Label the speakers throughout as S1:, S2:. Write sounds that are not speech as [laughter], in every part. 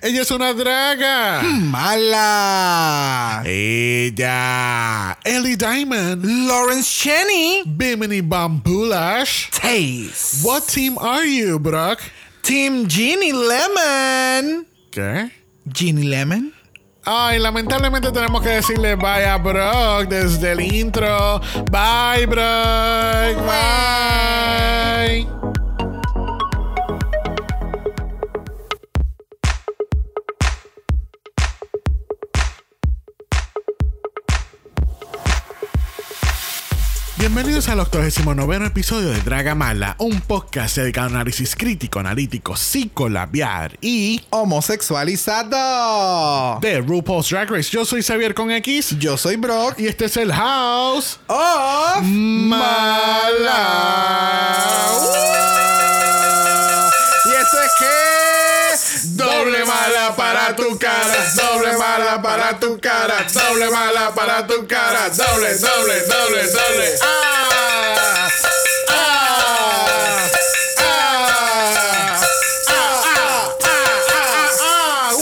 S1: Ella es una draga.
S2: Mala.
S1: Ella. Ellie Diamond.
S2: Lawrence Cheney.
S1: Bimini Bambulash.
S2: Taste.
S1: What team are you, Brock?
S2: Team Ginny Lemon.
S1: ¿Qué?
S2: Ginny Lemon.
S1: Ay, lamentablemente tenemos que decirle bye a Brock desde el intro. Bye, Brock. Bye. Bienvenidos al 89 episodio de Dragamala, un podcast dedicado a análisis crítico, analítico, psicolabiar y
S2: Homosexualizado.
S1: de RuPaul's Drag Race. Yo soy Xavier con X
S2: Yo soy Brock.
S1: y este es el House
S2: Of
S1: Mala. para tu cara, doble mala. para tu cara, doble mala. para tu cara, doble, doble, doble, doble. Ah, ah, ah, ah,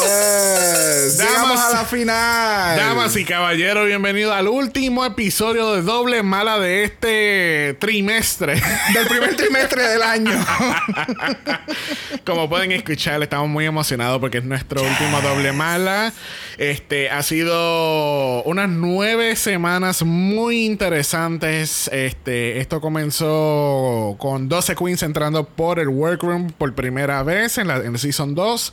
S2: Yes. Llegamos a la final.
S1: Damas y caballeros, bienvenidos al último episodio de Doble Mala de este trimestre. [laughs]
S2: Del primer trimestre del año. [laughs]
S1: Como pueden escuchar, estamos muy emocionados porque es nuestro último doble mala. Este ha sido unas nueve semanas muy interesantes. Este, esto comenzó con 12 queens entrando por el workroom por primera vez en la en el season 2.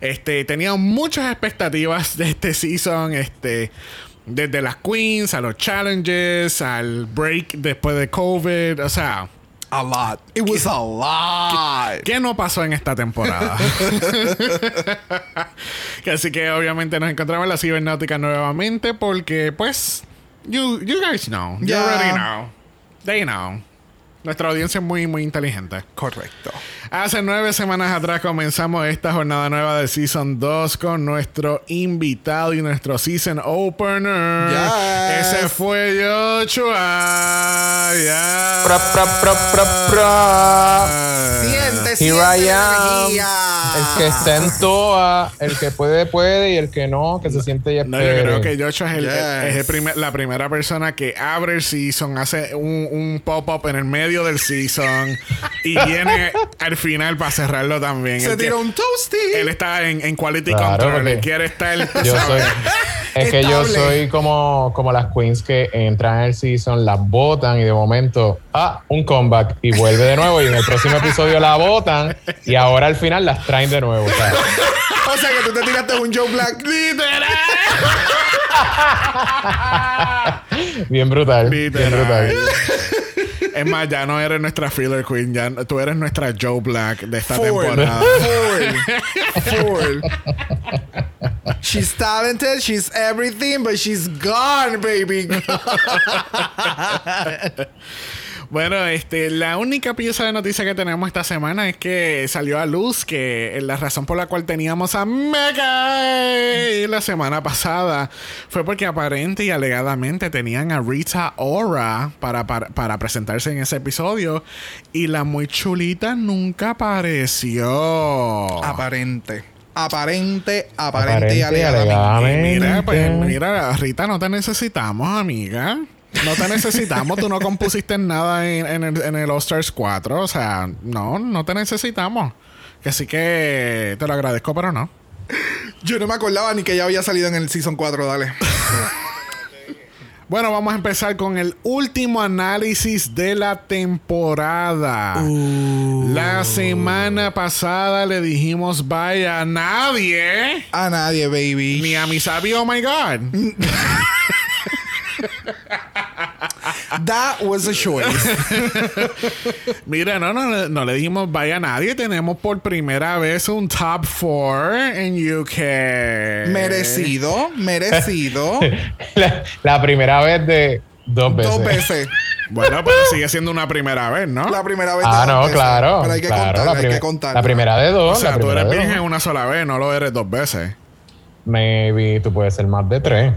S1: Este, tenía muchas expectativas de este season. Este. Desde las queens a los challenges, al break después de COVID, o sea,
S2: A lot. It was a lot.
S1: ¿Qué no pasó en esta temporada? [laughs] Así que obviamente nos encontramos en la cibernáutica nuevamente porque pues you, you guys know. You already know. They know. Nuestra audiencia es muy muy inteligente.
S2: Correcto.
S1: Hace nueve semanas atrás comenzamos esta jornada nueva de Season 2 con nuestro invitado y nuestro Season Opener.
S2: Yes.
S1: Ese fue Joshua. Ya.
S3: Pra, pra, pra, pra, pra.
S2: Siente,
S3: Here
S2: siente
S3: I
S2: la
S3: am.
S2: energía.
S3: El que está en toa, el que puede, puede y el que no, que se siente ya
S1: No, yo creo que Joshua es, el-
S2: Yes.
S1: es el primer- la primera persona que abre el season, hace un, un pop-up en el medio del season y [laughs] viene al final para cerrarlo también.
S2: Se tiró un toasty.
S1: Él está en, en Quality
S3: Claro,
S1: Control.
S3: porque
S1: Él quiere estar.
S3: Yo [laughs] soy.
S1: ¿sabes?
S3: Es que yo soy como, como las queens que entran en el season, las botan y de momento, ah, un comeback y vuelve de nuevo y en el próximo episodio la botan y ahora al final las traen de nuevo. o sea,
S2: O sea que tú te tiraste un Joe Black. [laughs]
S1: ¡Literal!
S3: bien brutal. Bien brutal.
S1: Es más, ya no eres nuestra filler queen, ya tú eres nuestra Joe Black de esta temporada.
S2: Full. [laughs] Full. She's talented, she's everything, but she's gone, baby. [laughs]
S1: Bueno, este, la única pieza de noticia que tenemos esta semana es que salió a luz que la razón por la cual teníamos a Mega la semana pasada fue porque aparente y alegadamente tenían a Rita Ora para, para, para presentarse en ese episodio y la muy chulita nunca apareció.
S2: Aparente. Aparente, aparente, y
S3: Aparente y
S2: alegadamente.
S3: alegadamente.
S1: Mira, pues mira, Rita, no te necesitamos, amiga. No te necesitamos, tú no compusiste nada en, en el, en el All Stars 4. O sea, no, no te necesitamos. Así que te lo agradezco, pero no.
S2: Yo no me acordaba ni que ya había salido en el Season 4, dale. [laughs]
S1: Bueno, vamos a empezar con el último análisis de la temporada. La semana pasada le dijimos bye a nadie.
S2: A nadie, baby.
S1: Ni a mi sabio, oh my God. [laughs]
S2: That was a choice. [laughs]
S1: Mira, no, no, no le dijimos vaya a nadie. Tenemos por primera vez un top 4 en UK.
S2: merecido, merecido. [laughs]
S3: La, la primera vez de dos veces.
S2: Dos veces. [laughs]
S1: Bueno, pero sigue siendo una primera vez, ¿no?
S2: La primera vez.
S3: Ah,
S2: dos
S3: no,
S2: veces.
S3: claro.
S2: Pero hay que
S3: claro,
S2: contar,
S3: la,
S2: hay que contar.
S3: la primera de
S1: o
S3: dos.
S1: sea,
S3: la
S1: tú eres virgen una sola vez, no lo eres dos veces.
S3: Maybe tú puedes ser más de tres.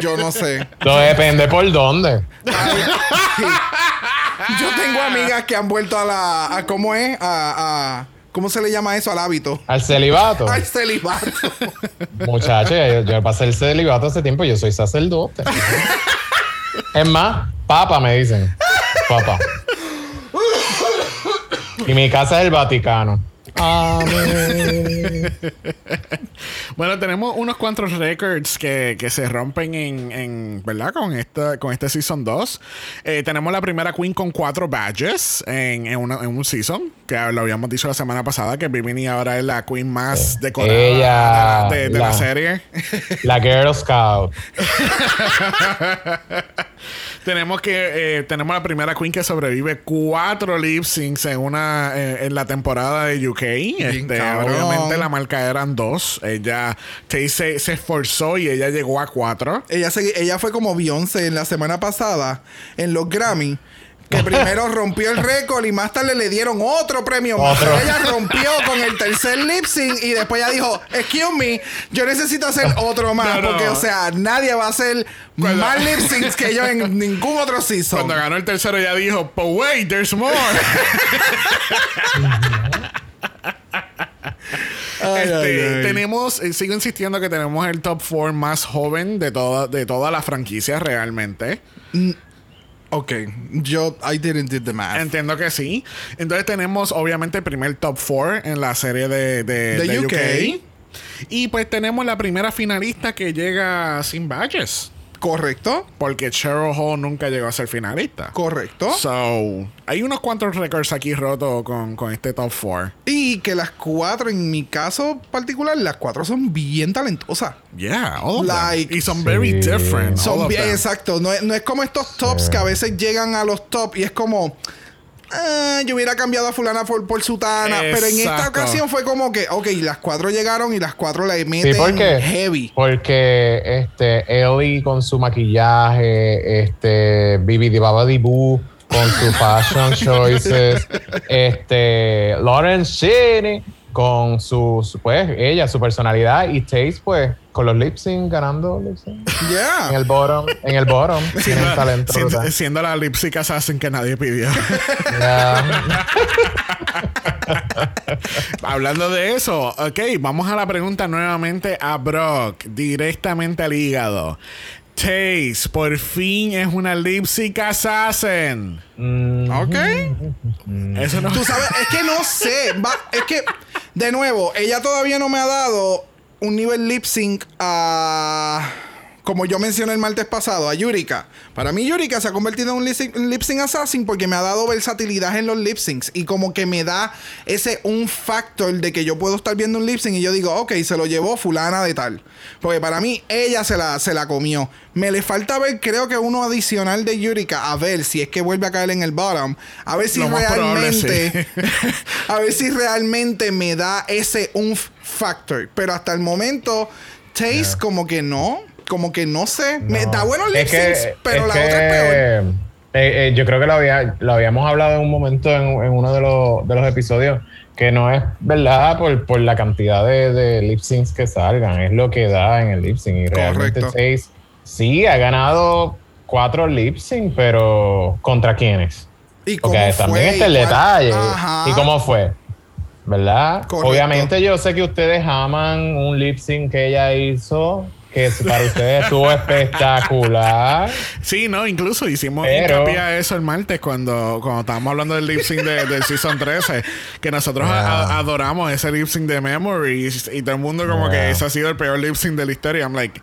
S2: Yo no sé.
S3: Depende por dónde.
S2: Yo tengo amigas que han vuelto a la. A, ¿Cómo es? A, a- ¿Cómo se le llama eso al hábito?
S3: Al celibato.
S2: Al celibato.
S3: Muchacho, yo, yo pasé el celibato hace tiempo, yo soy sacerdote. es más, papa me dicen. Papa. Y mi casa es el Vaticano. Amén.
S1: Bueno, tenemos unos cuantos records que, que se rompen en, en, ¿verdad? Con esta, con este Season 2. Eh, tenemos la primera Queen con cuatro badges en, en, una- en un Season, que lo habíamos dicho la semana pasada, que Vivini ahora es la Queen más decorada
S3: Ella,
S1: de, de la
S3: la-
S1: serie.
S3: La Girl Scout. [laughs]
S1: tenemos que eh, tenemos la primera Queen que sobrevive cuatro lip syncs en una eh, en la temporada de UK. Este, obviamente la marca eran dos. Ella se, se esforzó y ella llegó a cuatro.
S2: ella, se- ella fue como Beyoncé en la semana pasada en los Grammy. Que primero [laughs] rompió el récord y más tarde le dieron otro premio más.
S3: Otro.
S2: Ella rompió con el tercer lip sync y después ella dijo, excuse me, yo necesito hacer otro más.
S1: No, no.
S2: Porque, o sea, nadie va a hacer
S1: Cuando-
S2: más lip syncs que yo en ningún otro season.
S1: Cuando ganó el tercero, ella dijo, But wait, there's more. [laughs]
S2: Ay,
S1: Este,
S2: ay, ay.
S1: Tenemos, eh, sigo insistiendo que tenemos el top 4 más joven de toda, de toda la franquicia realmente.
S2: Ok, yo, I didn't do the math.
S1: Entiendo que sí. Entonces tenemos obviamente el primer top 4 en la serie de, de,
S2: De
S1: de
S2: UK.
S1: Y pues tenemos la primera finalista que llega sin badges.
S2: ¿Correcto?
S1: Porque Cheryl Hall nunca llegó a ser finalista.
S2: ¿Correcto?
S1: So, hay unos cuantos récords aquí rotos con, con este top 4.
S2: Y que las cuatro, en mi caso particular, las cuatro son bien talentosas.
S1: Yeah, all of
S2: Like-
S1: them. Y son very different. all
S2: Son
S1: of
S2: bien,
S1: them.
S2: exacto. No es, no es como estos tops que a veces llegan a los top y es como. "Ah, yo hubiera cambiado a fulana por, por sutana. Pero en esta ocasión fue como que, ok, las cuatro llegaron y las cuatro le meten
S3: Sí, ¿por qué?
S2: heavy.
S3: Porque este, Ellie con su maquillaje, este, Bibi Di Boo con su fashion [laughs] choices, este, Lauren Cheney con su, su, pues, ella, su personalidad y Taste, pues, con los lip sync ganando lip sync. En
S2: Yeah.
S3: el bottom, en el bottom, [laughs] tienen talento.
S1: siendo, siendo la lipsic assassin que nadie pidió. [laughs] Hablando de eso, ok, vamos a la pregunta nuevamente a Brock, directamente al hígado. Taze, por fin es una lipsic assassin.
S3: Mm,
S2: Ok.
S1: Eso no
S2: Tú sabes, es que no sé. va- es que, de nuevo, ella todavía no me ha dado un nivel lip sync a. Como yo mencioné el martes pasado, a Yurika. Para mí, Yurika se ha convertido en un lip sync, assassin porque me ha dado versatilidad en los lip syncs. Y como que me da ese un factor de que yo puedo estar viendo un lip sync y yo digo, ok, se lo llevó fulana de tal. Porque para mí, ella se la, se la comió. Me le falta ver, creo que uno adicional de Yurika, a ver si es que vuelve a caer en el bottom. A ver si
S1: Lo
S2: realmente.
S1: sí. [laughs]
S2: a ver si realmente me da ese un factor. Pero hasta el momento, Taste como que no. Como que no sé. Me
S3: No.
S2: da buenos lip
S3: Es que-
S2: syncs, pero la
S3: que,
S2: otra es peor.
S3: eh, eh, yo creo que lo, había, lo habíamos hablado en un momento en, en uno de los, de los episodios, que no es verdad por, por la cantidad de, de lip syncs que salgan, es lo que da en el lip sync. Y realmente sí ha ganado cuatro lip sync, pero ¿contra quiénes?
S2: ¿Y cómo
S3: Porque también
S2: fue?
S3: está el detalle.
S2: Ajá.
S3: ¿Y cómo fue? ¿Verdad?
S2: Correcto.
S3: Obviamente yo sé que ustedes aman un lip sync que ella hizo, que para ustedes estuvo espectacular.
S1: Sí, no, incluso hicimos
S3: Pero-
S1: hincapié a eso el martes cuando, cuando estábamos hablando del lip sync de, del Season 13, que nosotros
S3: Yeah.
S1: a- adoramos ese lip sync de Memories y todo el mundo como
S3: Yeah.
S1: que ese ha sido el peor lip sync de la historia. I'm like,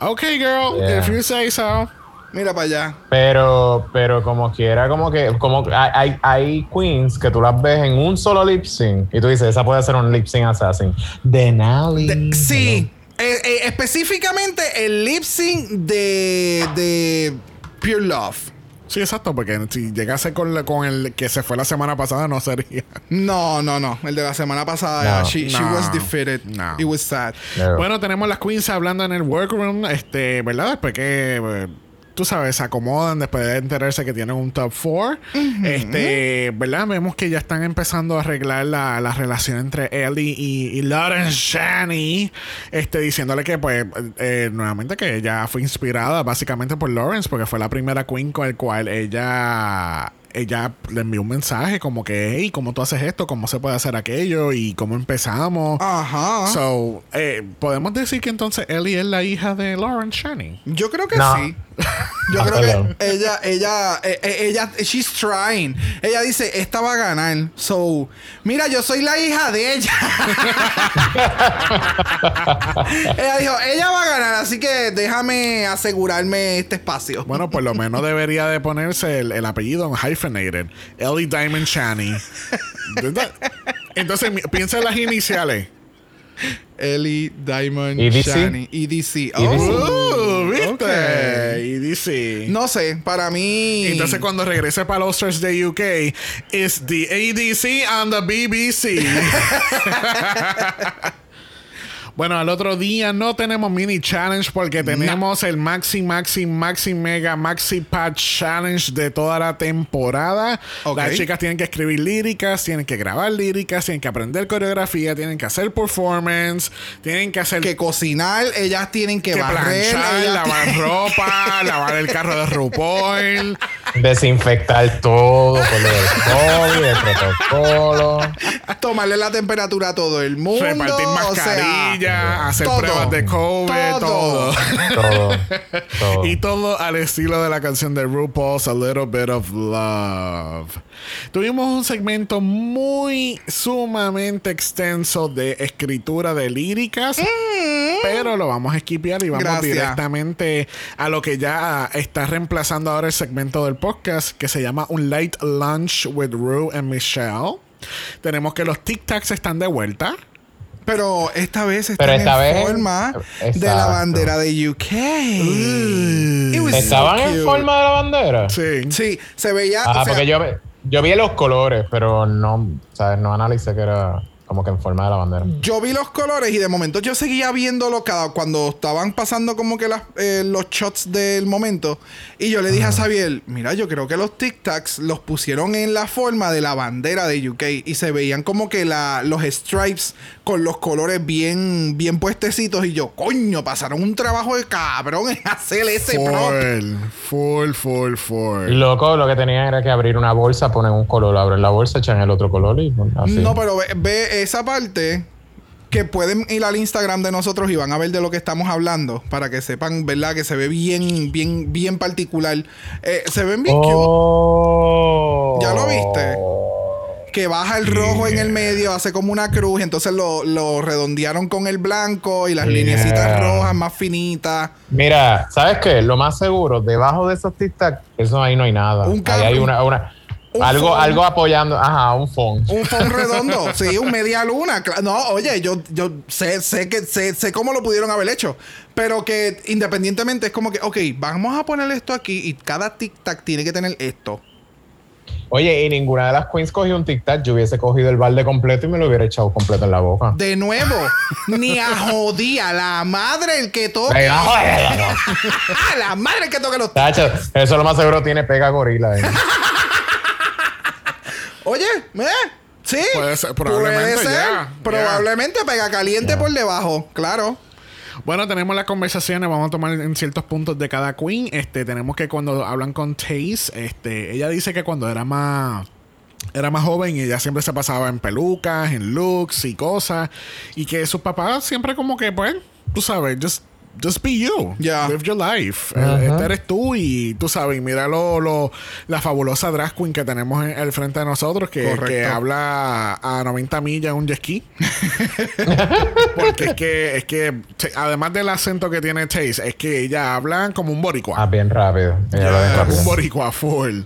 S1: okay girl,
S3: Yeah.
S1: if you say so.
S2: Mira para allá.
S3: Pero, pero como quiera, como que, como hay, hay, hay queens que tú las ves en un solo lip sync y tú dices, esa puede ser un lip sync assassin. Denali.
S2: De- sí. Eh, eh, específicamente el lip sync de, de Pure Love.
S1: Sí, exacto, porque si llegase con, la- con el que se fue la semana pasada no sería.
S2: No, no, no. El de la semana pasada.
S3: No.
S2: she, she was defeated.
S1: No.
S2: It was sad.
S3: No.
S1: Bueno, tenemos las queens hablando en el workroom, este, ¿verdad? Después que, eh, tú sabes, se acomodan después de enterarse que tienen un top 4. Este, ¿verdad? Vemos que ya están empezando a arreglar la, la relación entre Ellie y, y Lauren Shani. Este, diciéndole que, pues, eh, nuevamente que ella fue inspirada básicamente por Lawrence, porque fue la primera queen con el cual ella ella le envió un mensaje como que, hey, ¿cómo tú haces esto? ¿Cómo se puede hacer aquello? ¿Y cómo empezamos?
S2: Ajá.
S1: So, eh, podemos decir que entonces Ellie es la hija de Lauren Channing.
S2: Yo creo que
S3: No.
S2: sí. Yo
S3: Ah,
S2: creo
S3: perdón.
S2: que ella, ella, eh, eh, ella, she's trying. Ella dice, esta va a ganar. So, mira, yo soy la hija de ella. [laughs] ella dijo, ella va a ganar, así que déjame asegurarme este espacio.
S1: Bueno, por lo menos debería de ponerse el, el apellido en hyphenated. Ellie Diamond Channing. Entonces, piensa en las iniciales.
S2: Ellie Diamond
S3: EDC.
S2: Shani. EDC.
S3: EDC.
S2: Oh,
S1: Uh, ¿Viste?
S2: ok.
S1: Y dice...
S2: No sé, para mí.
S1: Entonces cuando regrese para los Oscars de UK es the ADC and the BBC. [laughs] bueno, al otro día no tenemos mini challenge porque tenemos el maxi maxi maxi mega maxi patch challenge de toda la temporada. Las chicas tienen que escribir líricas, tienen que grabar líricas, tienen que aprender coreografía, tienen que hacer performance, tienen que hacer
S2: que cocinar, ellas tienen que,
S1: que
S2: barrer,
S1: planchar, lavar [laughs] ropa, lavar el carro de RuPaul.
S3: Desinfectar todo por lo del COVID, el protocolo.
S2: tomarle la temperatura a todo el mundo.
S1: repartir
S2: o sea,
S1: mascarilla, hacer
S2: todo.
S1: pruebas de COVID, todo.
S3: Todo. [laughs] [laughs] todo.
S1: Y todo al estilo de la canción de RuPaul's A Little Bit of Love. Tuvimos un segmento muy sumamente extenso de escritura de líricas, pero lo vamos a esquipear y vamos
S2: Mm. Gracias.
S1: directamente a lo que ya está reemplazando ahora el segmento del podcast que se llama Un Light Lunch with Ru and Michelle. Tenemos que los Tic Tacs están de vuelta.
S2: Pero esta vez
S3: Pero esta
S2: en
S3: vez-
S2: forma de la bandera de UK. So
S3: ¿Estaban en forma de la bandera?
S1: Sí.
S2: Sí, se veía.
S3: Ah,
S2: o sea,
S3: porque yo, yo vi los colores, pero no, ¿sabes? No analicé que era como que en forma de la bandera.
S2: Yo vi los colores y de momento yo seguía viéndolo cada cuando estaban pasando como que las, eh, los shots del momento. Y yo le dije a Xavier, mira, yo creo que los Tic Tacs los pusieron en la forma de la bandera de UK y se veían como que la, los stripes con los colores bien, bien puestecitos. Y yo, coño, pasaron un trabajo de cabrón en hacer ese prop.
S1: Full, full, full, full.
S3: Loco, lo que tenían era que abrir una bolsa, poner un color, abren la bolsa, echan el otro color y así.
S2: No, pero ve, ve esa parte que pueden ir al Instagram de nosotros y van a ver de lo que estamos hablando para que sepan, ¿verdad? Que se ve bien, bien, bien particular. Eh, se ven bien cute.
S3: Oh.
S2: ¿Ya lo viste? Que baja el rojo en el medio, hace como una cruz, entonces lo, lo redondearon con el blanco y las
S3: Yeah.
S2: lineecitas rojas más finitas.
S3: Mira, ¿sabes qué? Lo más seguro, debajo de esos tic tac, eso ahí no hay nada.
S2: Un
S3: ahí hay una, una
S2: Un
S3: algo,
S2: phone.
S3: algo apoyando, ajá, un phone.
S2: Un phone [laughs] redondo, sí, un media luna. No, oye, yo, yo sé, sé que sé, sé cómo lo pudieron haber hecho. Pero que independientemente es como que, ok, vamos a poner esto aquí y cada tic-tac tiene que tener esto.
S3: Oye, y ninguna de las queens cogió un tic tac. Yo hubiese cogido el balde completo y me lo hubiera echado completo en la boca.
S2: De nuevo, ni a jodía, la madre el que toque.
S3: Venga, joder, no. [laughs]
S2: la madre el que toque los
S3: Tacho, eso lo más seguro tiene pega gorila. eh. [laughs]
S2: Oye, ¿eh? Sí.
S1: Puede ser, probablemente
S2: Puede ser. Probablemente pega caliente por debajo, claro.
S1: Bueno, tenemos las conversaciones, vamos a tomar en ciertos puntos de cada queen. Este, tenemos que cuando hablan con Taze, este, ella dice que cuando era más era más joven y ella siempre se pasaba en pelucas, en looks y cosas y que sus papás siempre como que pues, tú sabes, just Just be you.
S2: Ya.
S1: Live your life.
S3: Ajá.
S1: Este eres tú y tú sabes, mira lo, lo- la fabulosa drag queen que tenemos en- al frente de nosotros que, habla a 90 millas en un jet ski. [laughs] Porque es que, es que, además del acento que tiene Taze, es que ella habla como un boricua.
S3: Ah, bien rápido. Ella bien rápido.
S1: un boricua full.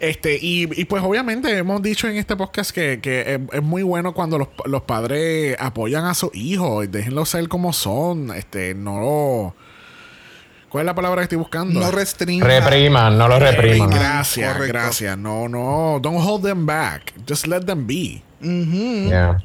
S1: Este, y, y pues obviamente hemos dicho en este podcast que, que es, es muy bueno cuando los, los padres apoyan a sus hijos y déjenlos ser como son. Este, no. ¿Cuál es la palabra que estoy buscando?
S2: No restringa.
S3: Repriman, no lo repriman.
S1: Gracias,
S2: Correcto.
S1: gracias. No, no. Don't hold them back. Just let them be.
S3: Yeah.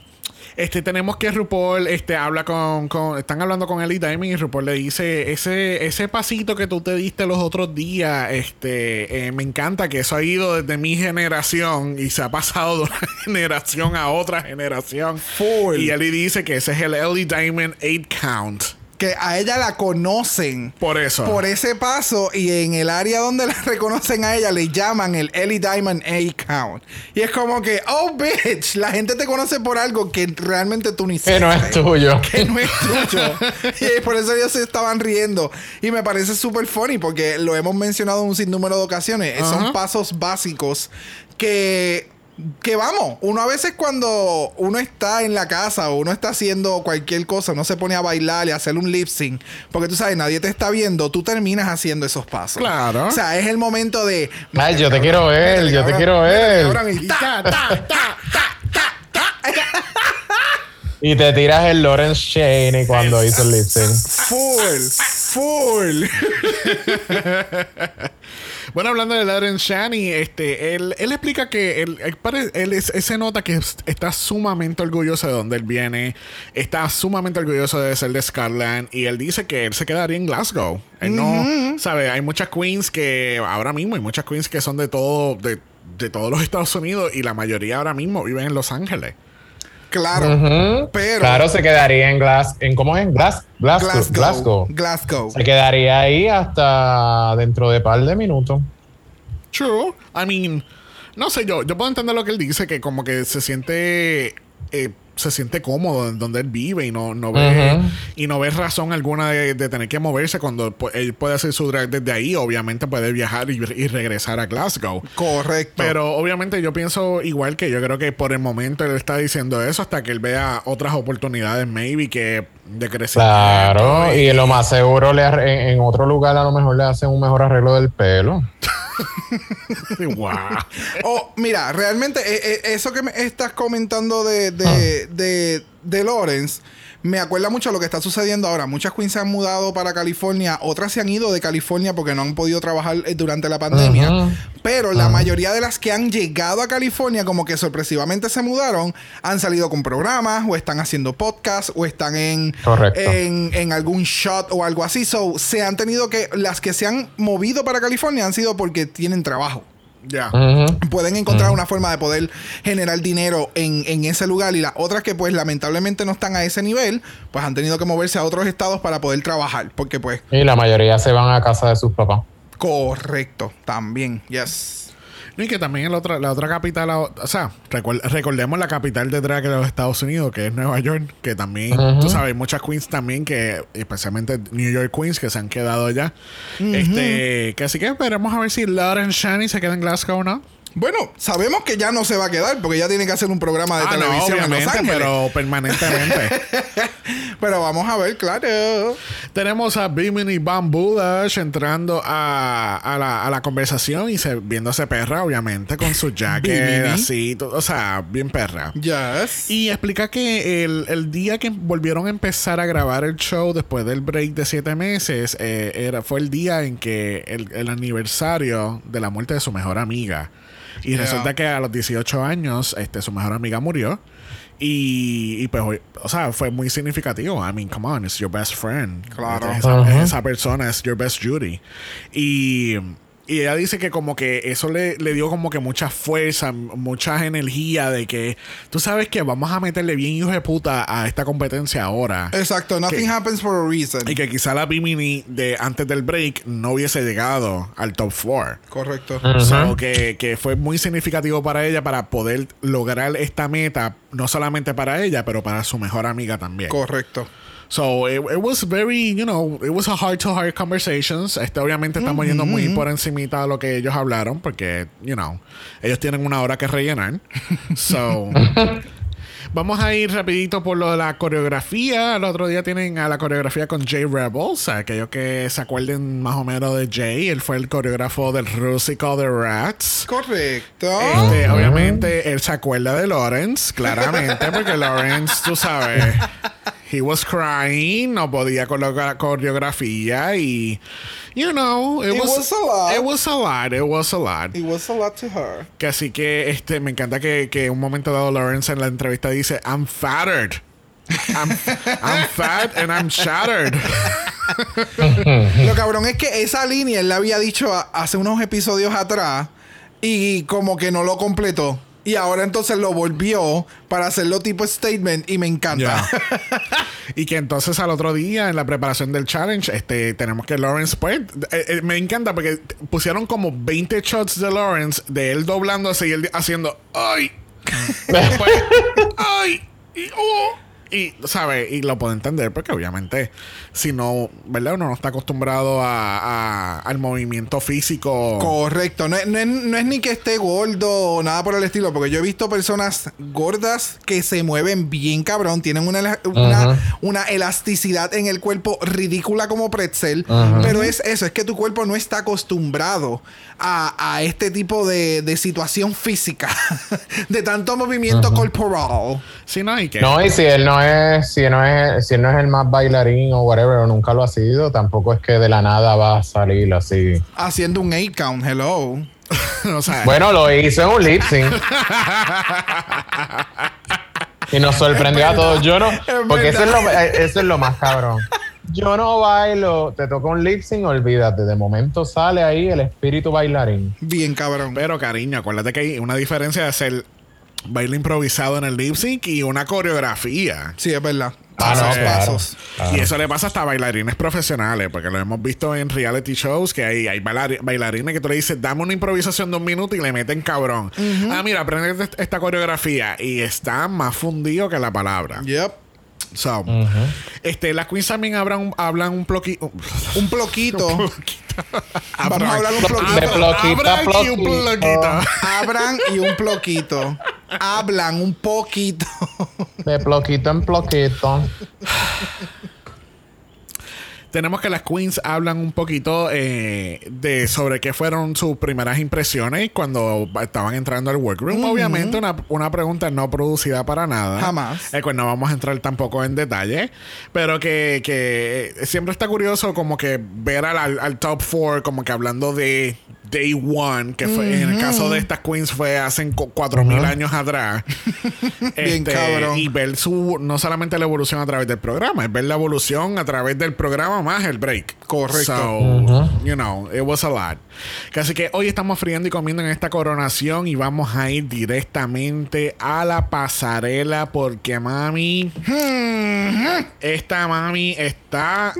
S1: Este, tenemos que RuPaul este, habla con, con- Están hablando con Ellie Diamond y RuPaul le dice: Ese, ese pasito que tú te diste los otros días, este, eh, me encanta que eso ha ido desde mi generación y se ha pasado de una [laughs] generación a otra generación.
S2: Full.
S1: Y Ellie dice que ese es el Ellie Diamond 8 count.
S2: Que a ella la conocen
S1: Por eso.
S2: por ese paso y en el área donde la [laughs] reconocen a ella le llaman el Ellie Diamond A count. Y es como que, oh bitch, la gente te conoce por algo que realmente tú ni
S3: Que no es
S2: sabes.
S3: tuyo.
S2: Que no es tuyo. [laughs] y por eso ellos se estaban riendo. Y me parece súper funny porque lo hemos mencionado en un sinnúmero de ocasiones.
S1: Ajá.
S2: Son pasos básicos que que vamos, uno a veces cuando uno está en la casa o uno está haciendo cualquier cosa, uno se pone a bailar y a hacer un lip sync, porque tú sabes, nadie te está viendo, tú terminas haciendo esos pasos.
S1: Claro.
S2: O sea, es el momento de.
S3: Ay, yo te quiero ver, yo te quiero ver.
S2: y
S3: te tiras el Lawrence Cheney cuando hizo el lip sync.
S2: Full, full.
S1: Bueno, hablando de Lauren Shani, este, él, él explica que él, él, él él se nota que es- está sumamente orgulloso de donde él viene, está sumamente orgulloso de ser de Scotland y él dice que él se quedaría en Glasgow. Él no, sabe, hay muchas queens que ahora mismo hay muchas queens que son de todo, de, de todos los Estados Unidos y la mayoría ahora mismo viven en Los Ángeles.
S2: Claro. Pero.
S3: Claro, se quedaría en Glas... ¿En cómo es? En Glas... Glasgow.
S2: Glasgow.
S3: Glasgow.
S2: Glasgow.
S3: Se quedaría ahí hasta dentro de par de minutos.
S1: True. I mean, no sé yo. Yo puedo entender lo que él dice, que como que se siente. eh, se siente cómodo en donde él vive y no, no ve y no ve razón alguna de, de tener que moverse cuando él puede hacer su drag desde ahí obviamente puede viajar y, y regresar a Glasgow
S2: Correcto.
S1: pero obviamente yo pienso igual que yo creo que por el momento él está diciendo eso hasta que él vea otras oportunidades maybe que de crecer
S3: Claro, y lo más seguro le en, en otro lugar a lo mejor le hacen un mejor arreglo del pelo. [laughs] [laughs]
S1: wow
S2: Oh, mira, realmente eh, eh, eso que me estás comentando de, de, de, de Lawrence me acuerda mucho a lo que está sucediendo ahora. Muchas queens se han mudado para California, otras se han ido de California porque no han podido trabajar eh, durante la pandemia. Pero la mayoría de las que han llegado a California, como que sorpresivamente se mudaron, han salido con programas, o están haciendo podcasts, o están en, en, en algún shot o algo así. So, se han tenido que. Las que se han movido para California han sido porque tienen trabajo
S1: ya.
S2: Pueden encontrar una forma de poder generar dinero en, en ese lugar y las otras que pues lamentablemente no están a ese nivel pues han tenido que moverse a otros estados para poder trabajar porque pues
S3: Y la mayoría se van a casa de sus papás.
S2: correcto también yes
S1: Y que también el otra, la otra capital, o sea, recuer- recordemos la capital de drag de los Estados Unidos, que es Nueva York, que también,
S3: Ujú.
S1: tú sabes, hay muchas queens también que, especialmente New York Queens, que se han quedado allá. Este, que así que esperemos a ver si Lauren Shani se queda en Glasgow o no.
S2: Bueno sabemos que ya no se va a quedar porque ya tiene que hacer un programa de
S1: Ah, no,
S2: televisión en Los
S1: obviamente,
S2: Ángeles pero... [laughs]
S1: pero permanentemente.
S2: vamos a ver claro
S1: Tenemos a Bimini Bambulash entrando a, a, la, a la conversación y se, viéndose perra, obviamente, con su [laughs] jacket así, o sea, bien perra.
S2: yes
S1: Y explica que el, el día que volvieron a empezar a grabar el show después del break de siete meses, eh, era, fue el día en que el, el aniversario de la muerte de su mejor amiga. Y
S2: Yeah.
S1: resulta que a los 18 años, este, su mejor amiga murió. Y, y pues, hoy- o sea, fue muy significativo. I mean, come on, it's your best friend.
S2: Claro.
S1: Esa, esa persona es your best Judy. Y, y ella dice que como que eso le, le dio como que mucha fuerza, mucha energía de que tú sabes que vamos a meterle bien hijo de puta a esta competencia ahora.
S2: exacto nothing happens for a reason
S1: Y que quizá la Bimini de antes del break no hubiese llegado al top 4.
S2: correcto.
S1: So, que, que fue muy significativo para ella para poder lograr esta meta, no solamente para ella, pero para su mejor amiga también.
S2: correcto
S1: So it, it was very, you know, it was a heart to heart conversations. Este obviamente estamos yendo muy por encimita de lo que ellos hablaron porque, you know, ellos tienen una hora que rellenar. So [laughs] Vamos a ir rapidito por lo de la coreografía. El otro día tienen a la coreografía con Jay Rebels. Aquellos que se acuerden más o menos de Jay. Él fue el coreógrafo del Rusical de Rats.
S2: correcto
S1: Este, Obviamente, él se acuerda de Lawrence, claramente, porque Lawrence, tú sabes, he was crying, no podía con la coreografía y, you know, it,
S2: It was a lot.
S1: It was a lot, it was a lot.
S2: it was a lot to her
S1: Que así que este, me encanta que, que un momento dado Lawrence en la entrevista dice, I'm fattered. I'm, I'm fat and I'm shattered. [laughs]
S2: Lo cabrón es que esa línea él la había dicho hace unos episodios atrás y como que no lo completó. Y ahora entonces lo volvió para hacerlo tipo statement y me encanta. [laughs]
S1: Y que entonces al otro día en la preparación del challenge este tenemos que Lawrence pues eh, eh, me encanta porque pusieron como 20 shots de Lawrence de él doblándose y él haciendo ay [laughs] Después, ay y oh, y, ¿sabes? Y lo puedo entender porque obviamente, si no, ¿verdad? Uno no está acostumbrado a, a- al movimiento físico.
S2: Correcto. No, es- no no es ni que esté gordo o nada por el estilo, porque yo he visto personas gordas que se mueven bien cabrón, tienen una, una, elasticidad en el cuerpo ridícula como pretzel, pero es eso, es que tu cuerpo no está acostumbrado a, a este tipo de, de situación física, [laughs] de tanto movimiento corporal.
S1: Sí, no, y que.
S3: No, y si él no es, si no es, si no es el más bailarín o whatever, o nunca lo ha sido, tampoco es que de la nada va a salir así.
S2: Haciendo un 8 count, hello. [laughs]
S3: Bueno, lo hizo en un lip sync. y nos sorprendió a todos. Yo no, porque eso es, lo, eh, eso es lo más cabrón. Yo no bailo, te toca un lip sync, olvídate. De momento sale ahí el espíritu bailarín.
S2: Bien cabrón.
S1: Pero cariño, acuérdate que hay una diferencia de hacer baile improvisado en el lip sync y una coreografía.
S2: Sí, es verdad.
S3: Ah, no,
S2: Pasos,
S3: claro.
S2: pasos.
S3: Claro.
S1: Y eso le pasa hasta a bailarines profesionales, porque lo hemos visto en reality shows que hay, hay bailar- bailarines que tú le dices, dame una improvisación de un minuto y le meten cabrón. Ah, mira, aprende est- esta coreografía y está más fundido que la palabra.
S2: Yep.
S1: So, este, las queens también hablan, un- hablan un ploqui-
S2: Un [laughs] ploquito. [laughs] Vamos a hablar un
S3: De
S2: ploquito.
S1: Abran y un
S3: ploquito.
S2: Abran y un ploquito. Hablan un poquito.
S3: De ploquito en ploquito. [laughs]
S1: Tenemos que las queens hablan un poquito eh, de sobre qué fueron sus primeras impresiones cuando estaban entrando al workroom. Obviamente, una, una pregunta no producida para nada.
S2: Jamás.
S1: Eh, pues no vamos a entrar tampoco en detalle. Pero que, que siempre está curioso como que ver al- al top four como que hablando de Day One, que fue en el caso de estas queens fue hace cu- cuatro mil años atrás. [laughs]
S2: Bien cabrón.
S1: Y ver su, no solamente la evolución a través del programa, es ver la evolución a través del programa más el break.
S2: Correcto.
S1: So, you know, it was a lot. Así que hoy estamos friendo y comiendo en esta coronación y vamos a ir directamente a la pasarela porque mami, esta mami está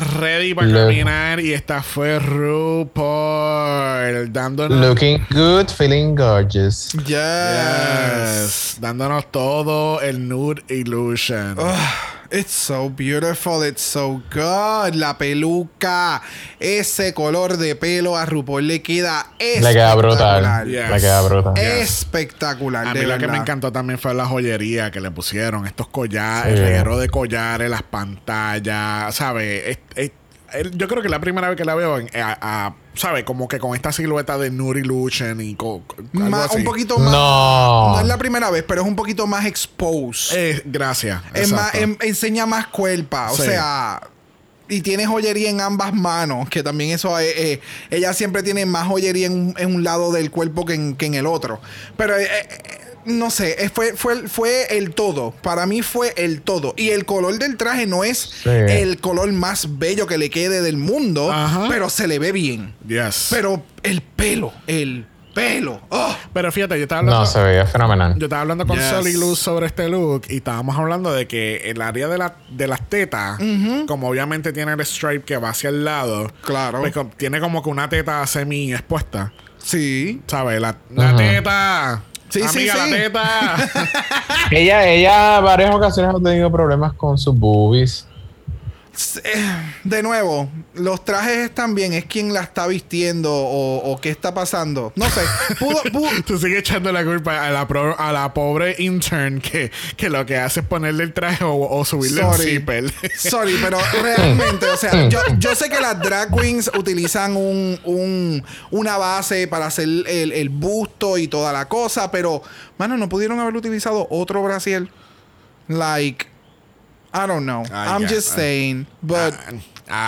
S1: ready para
S3: Lo-
S1: caminar y esta fue RuPaul dándonos
S3: Looking good, feeling gorgeous.
S2: Yes.
S1: Yes. Dándonos todo el nude illusion.
S2: Ah, it's so beautiful, it's so good. La peluca, ese color de pelo a RuPaul le queda
S3: Le queda brutal.
S2: espectacular.
S3: Le queda brutal.
S2: Espectacular.
S1: A mí lo que me encantó también fue la joyería que le pusieron, estos collares,
S3: Sí.
S1: el reguero de collares, las pantallas, ¿sabes? Yo creo que la primera vez que la veo, en, a, a- ¿sabes? Como que con esta silueta de Nude Illusion y co- co- algo
S2: Ma-
S1: así.
S2: un poquito más.
S3: No.
S2: No es la primera vez, pero es un poquito más exposed.
S1: Eh, gracias.
S2: es más, em- enseña más cuerpa. O
S1: Sí.
S2: sea. Y tiene joyería en ambas manos, que también eso es, eh, ella siempre tiene más joyería en un, en un lado del cuerpo que en, que en el otro. Pero eh, eh, no sé, eh, fue, fue, fue el todo. Para mí fue el todo. Y el color del traje no es
S3: Sí.
S2: el color más bello que le quede del mundo,
S1: Ajá.
S2: pero se le ve bien.
S1: Yes.
S2: Pero el pelo, el pelo. ¡oh!
S1: Pero fíjate, yo estaba hablando...
S3: No, se veía fenomenal.
S1: Yo estaba hablando con
S2: Yes.
S1: Sally Luz sobre este look y estábamos hablando de que el área de, la, de las tetas, como obviamente tiene el stripe que va hacia el lado,
S2: Claro.
S1: pues, tiene como que una teta semi expuesta.
S2: Sí.
S1: ¿Sabes? La, la teta.
S2: Sí, sí,
S1: Amiga,
S2: sí.
S1: la teta. [laughs]
S3: Ella, ella varias ocasiones ha tenido problemas con sus boobies.
S2: Eh, De nuevo, los trajes están bien, es quien la está vistiendo o, o qué está pasando. No sé. Pudo, [laughs] pudo-
S1: Tú sigues echando la culpa a la, pro- a la pobre intern que, que lo que hace es ponerle el traje o, o subirle el
S2: Sorry.
S1: zipper.
S2: Sorry, pero [laughs] realmente, o sea, yo, [laughs] yo sé que las drag queens utilizan un, un- una base para hacer el, el busto y toda la cosa, pero, mano, no pudieron haber utilizado otro brasier. Like, I don't know. I'm just saying, but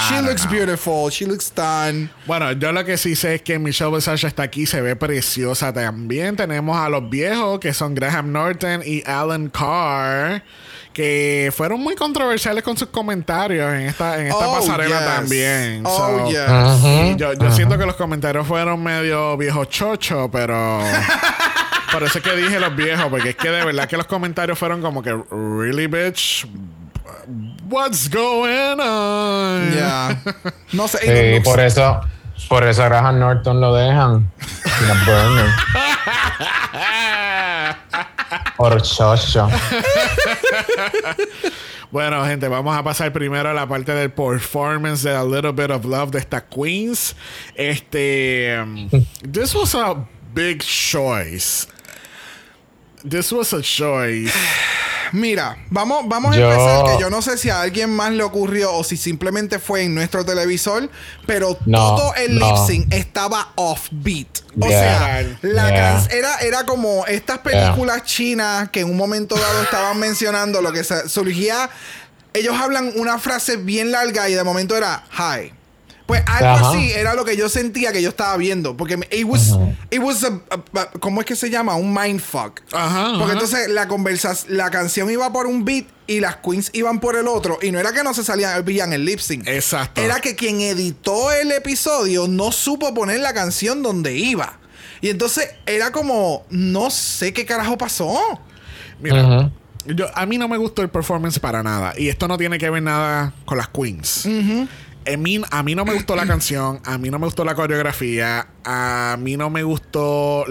S2: she looks
S1: know.
S2: beautiful, she looks done.
S1: Bueno, yo lo que sí sé es que Michelle Visage está aquí, se ve preciosa también. Tenemos a los viejos que son Graham Norton y Alan Carr, que fueron muy controversiales con sus comentarios en esta, en esta
S2: Oh,
S1: pasarela
S2: yes.
S1: también.
S2: Oh,
S1: So,
S2: yes.
S3: Ujú.
S1: Yo, yo siento que los comentarios fueron medio viejo chocho, pero. [laughs] Por eso es que dije los viejos, porque es que de verdad que los comentarios fueron como que, really, bitch. What's going on? [laughs]
S2: No sé. y
S3: Sí,
S2: no- no-
S3: por eso, por eso a Graham Norton lo dejan. Por chocho. [laughs]
S1: Bueno, gente, vamos a pasar primero a la parte del performance de A Little Bit of Love de esta Queens. Este. um, [laughs] this was a big choice. This was a choice.
S2: Mira, vamos, vamos a empezar. Que yo no sé si a alguien más le ocurrió o si simplemente fue en nuestro televisor, pero
S3: No,
S2: todo el
S3: no.
S2: lip sync estaba offbeat. O
S3: Yeah.
S2: sea, la
S3: Yeah.
S2: can- era, era como estas películas chinas que en un momento dado estaban mencionando lo que surgía. Ellos hablan una frase bien larga y de momento era hi. Pues algo
S3: Ajá.
S2: así era lo que yo sentía que yo estaba viendo. Porque me- it was, it was a- a- a- ¿cómo es que se llama? Un mindfuck.
S1: Ajá,
S2: Porque entonces la conversación, la canción iba por un beat y las queens iban por el otro. Y no era que no se salían, veían el lip sync.
S1: Exacto.
S2: Era que quien editó el episodio no supo poner la canción donde iba. Y entonces era como, no sé qué carajo pasó.
S1: Mira, yo, a mí no me gustó el performance para nada. Y esto no tiene que ver nada con las queens. A mí, a mí no me gustó la canción, a mí no me gustó la coreografía, a mí no me gustó...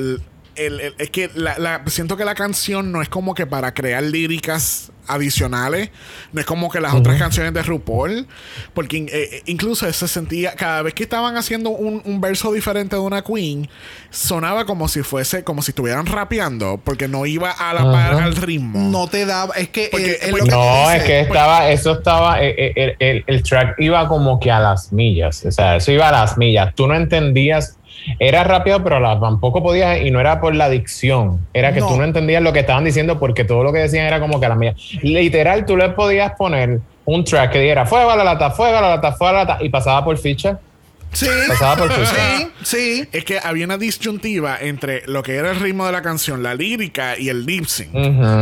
S1: l- el- el- es que la, la- siento que la canción no es como que para crear líricas adicionales, no es como que las otras canciones de RuPaul, porque in- eh, eh, incluso se sentía, cada vez que estaban haciendo un, un verso diferente de una queen, sonaba como si fuese, como si estuvieran rapeando, porque no iba a la par al ritmo.
S2: No te daba, es que
S1: Porque-
S2: el- el lo
S1: porque-
S2: que tú
S3: No, es que estaba, eso estaba, eh, el, el- el track iba como que a las millas, o sea, eso iba a las millas. Tú no entendías, era rápido, pero la- tampoco podías, y no era por la dicción, era que
S2: No.
S3: tú no entendías lo que estaban diciendo porque todo lo que decían era como que a las millas. Literal, tú le podías poner un track que diera fuego a la lata, fuego a la lata, fuego a la lata, y pasaba por ficha.
S2: Sí,
S3: Pasaba por
S2: sí, sí.
S1: Es que había una disyuntiva entre lo que era el ritmo de la canción, la lírica y el lip sync.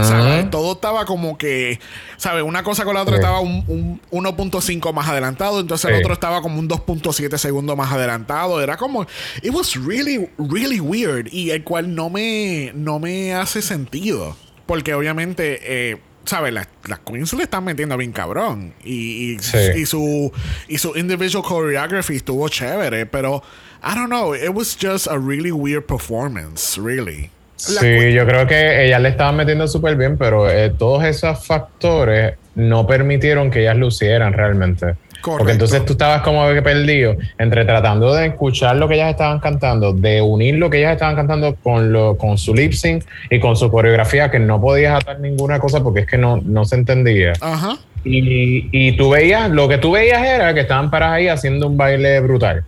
S1: ¿Sabes? Todo estaba como que, ¿sabes? Una cosa con la otra
S3: Sí.
S1: estaba un, un 1.5 más adelantado, entonces el otro estaba como un 2.7 segundos más adelantado. Era como, it was really, really weird y el cual no me, no me hace sentido. Porque obviamente, eh, ¿sabes? Las, las queens le están metiendo bien cabrón. Y, y,
S3: Sí.
S1: y su, y su individual choreography estuvo chévere, pero I don't know, it was just a really weird performance, really.
S2: La
S3: Sí, yo creo que ellas le estaban metiendo súper bien, pero eh, todos esos factores no permitieron que ellas lucieran realmente.
S2: Correcto.
S3: Porque entonces tú estabas como que perdido entre tratando de escuchar lo que ellas estaban cantando, de unir lo que ellas estaban cantando con, lo, con su lip sync y con su coreografía, que no podías atar ninguna cosa porque es que no, no se entendía.
S1: Ajá.
S3: Y, y tú veías, lo que tú veías era que estaban paradas ahí haciendo un baile brutal.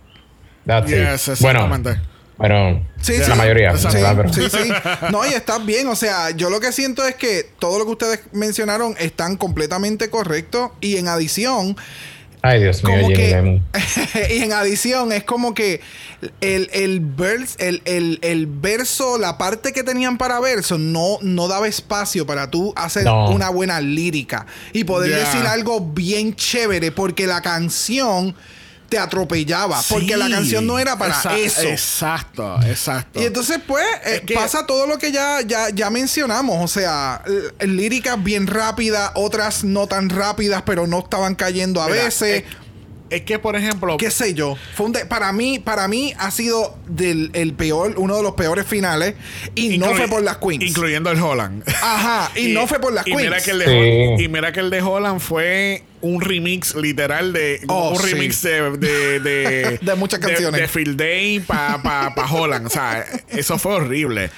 S3: That's it.
S1: Yes,
S3: bueno,
S1: exactamente.
S3: bueno,
S2: Sí,
S3: la
S2: sí.
S3: mayoría.
S2: Sí, sí, sí. No, y está bien. O sea, yo lo que siento es que todo lo que ustedes mencionaron están completamente correctos. Y en adición,
S3: Ay, Dios mío, Jenny
S2: que. [laughs] Y en adición, es como que el, el, vers- el, el- el verso, la parte que tenían para verso, no, no daba espacio para tú hacer
S3: No.
S2: una buena lírica y poder decir algo bien chévere, porque la canción te atropellaba. Porque la canción no era para
S1: Exa-
S2: eso.
S1: Exacto, exacto.
S2: Y entonces, pues, eh,
S1: que-
S2: pasa todo lo que ya, ya, ya mencionamos. O sea, líricas bien rápidas, otras no tan rápidas, pero no estaban cayendo a
S1: Mira,
S2: veces.
S1: Es, es que, por ejemplo,
S2: qué sé yo. Fue un de- para mí, para mí ha sido del el peor, uno de los peores finales. Y no fue por las queens.
S1: Incluyendo el Holland.
S2: Ajá. Y, [laughs] no fue por las
S1: y
S2: queens.
S1: Mira que el de
S3: Sí.
S1: Holland, y mira que el de Holland fue un remix literal de
S2: Oh,
S1: un
S2: sí.
S1: remix de de, de, [laughs]
S2: De muchas canciones.
S1: de, Field Day para pa, pa Holland o sea eso fue horrible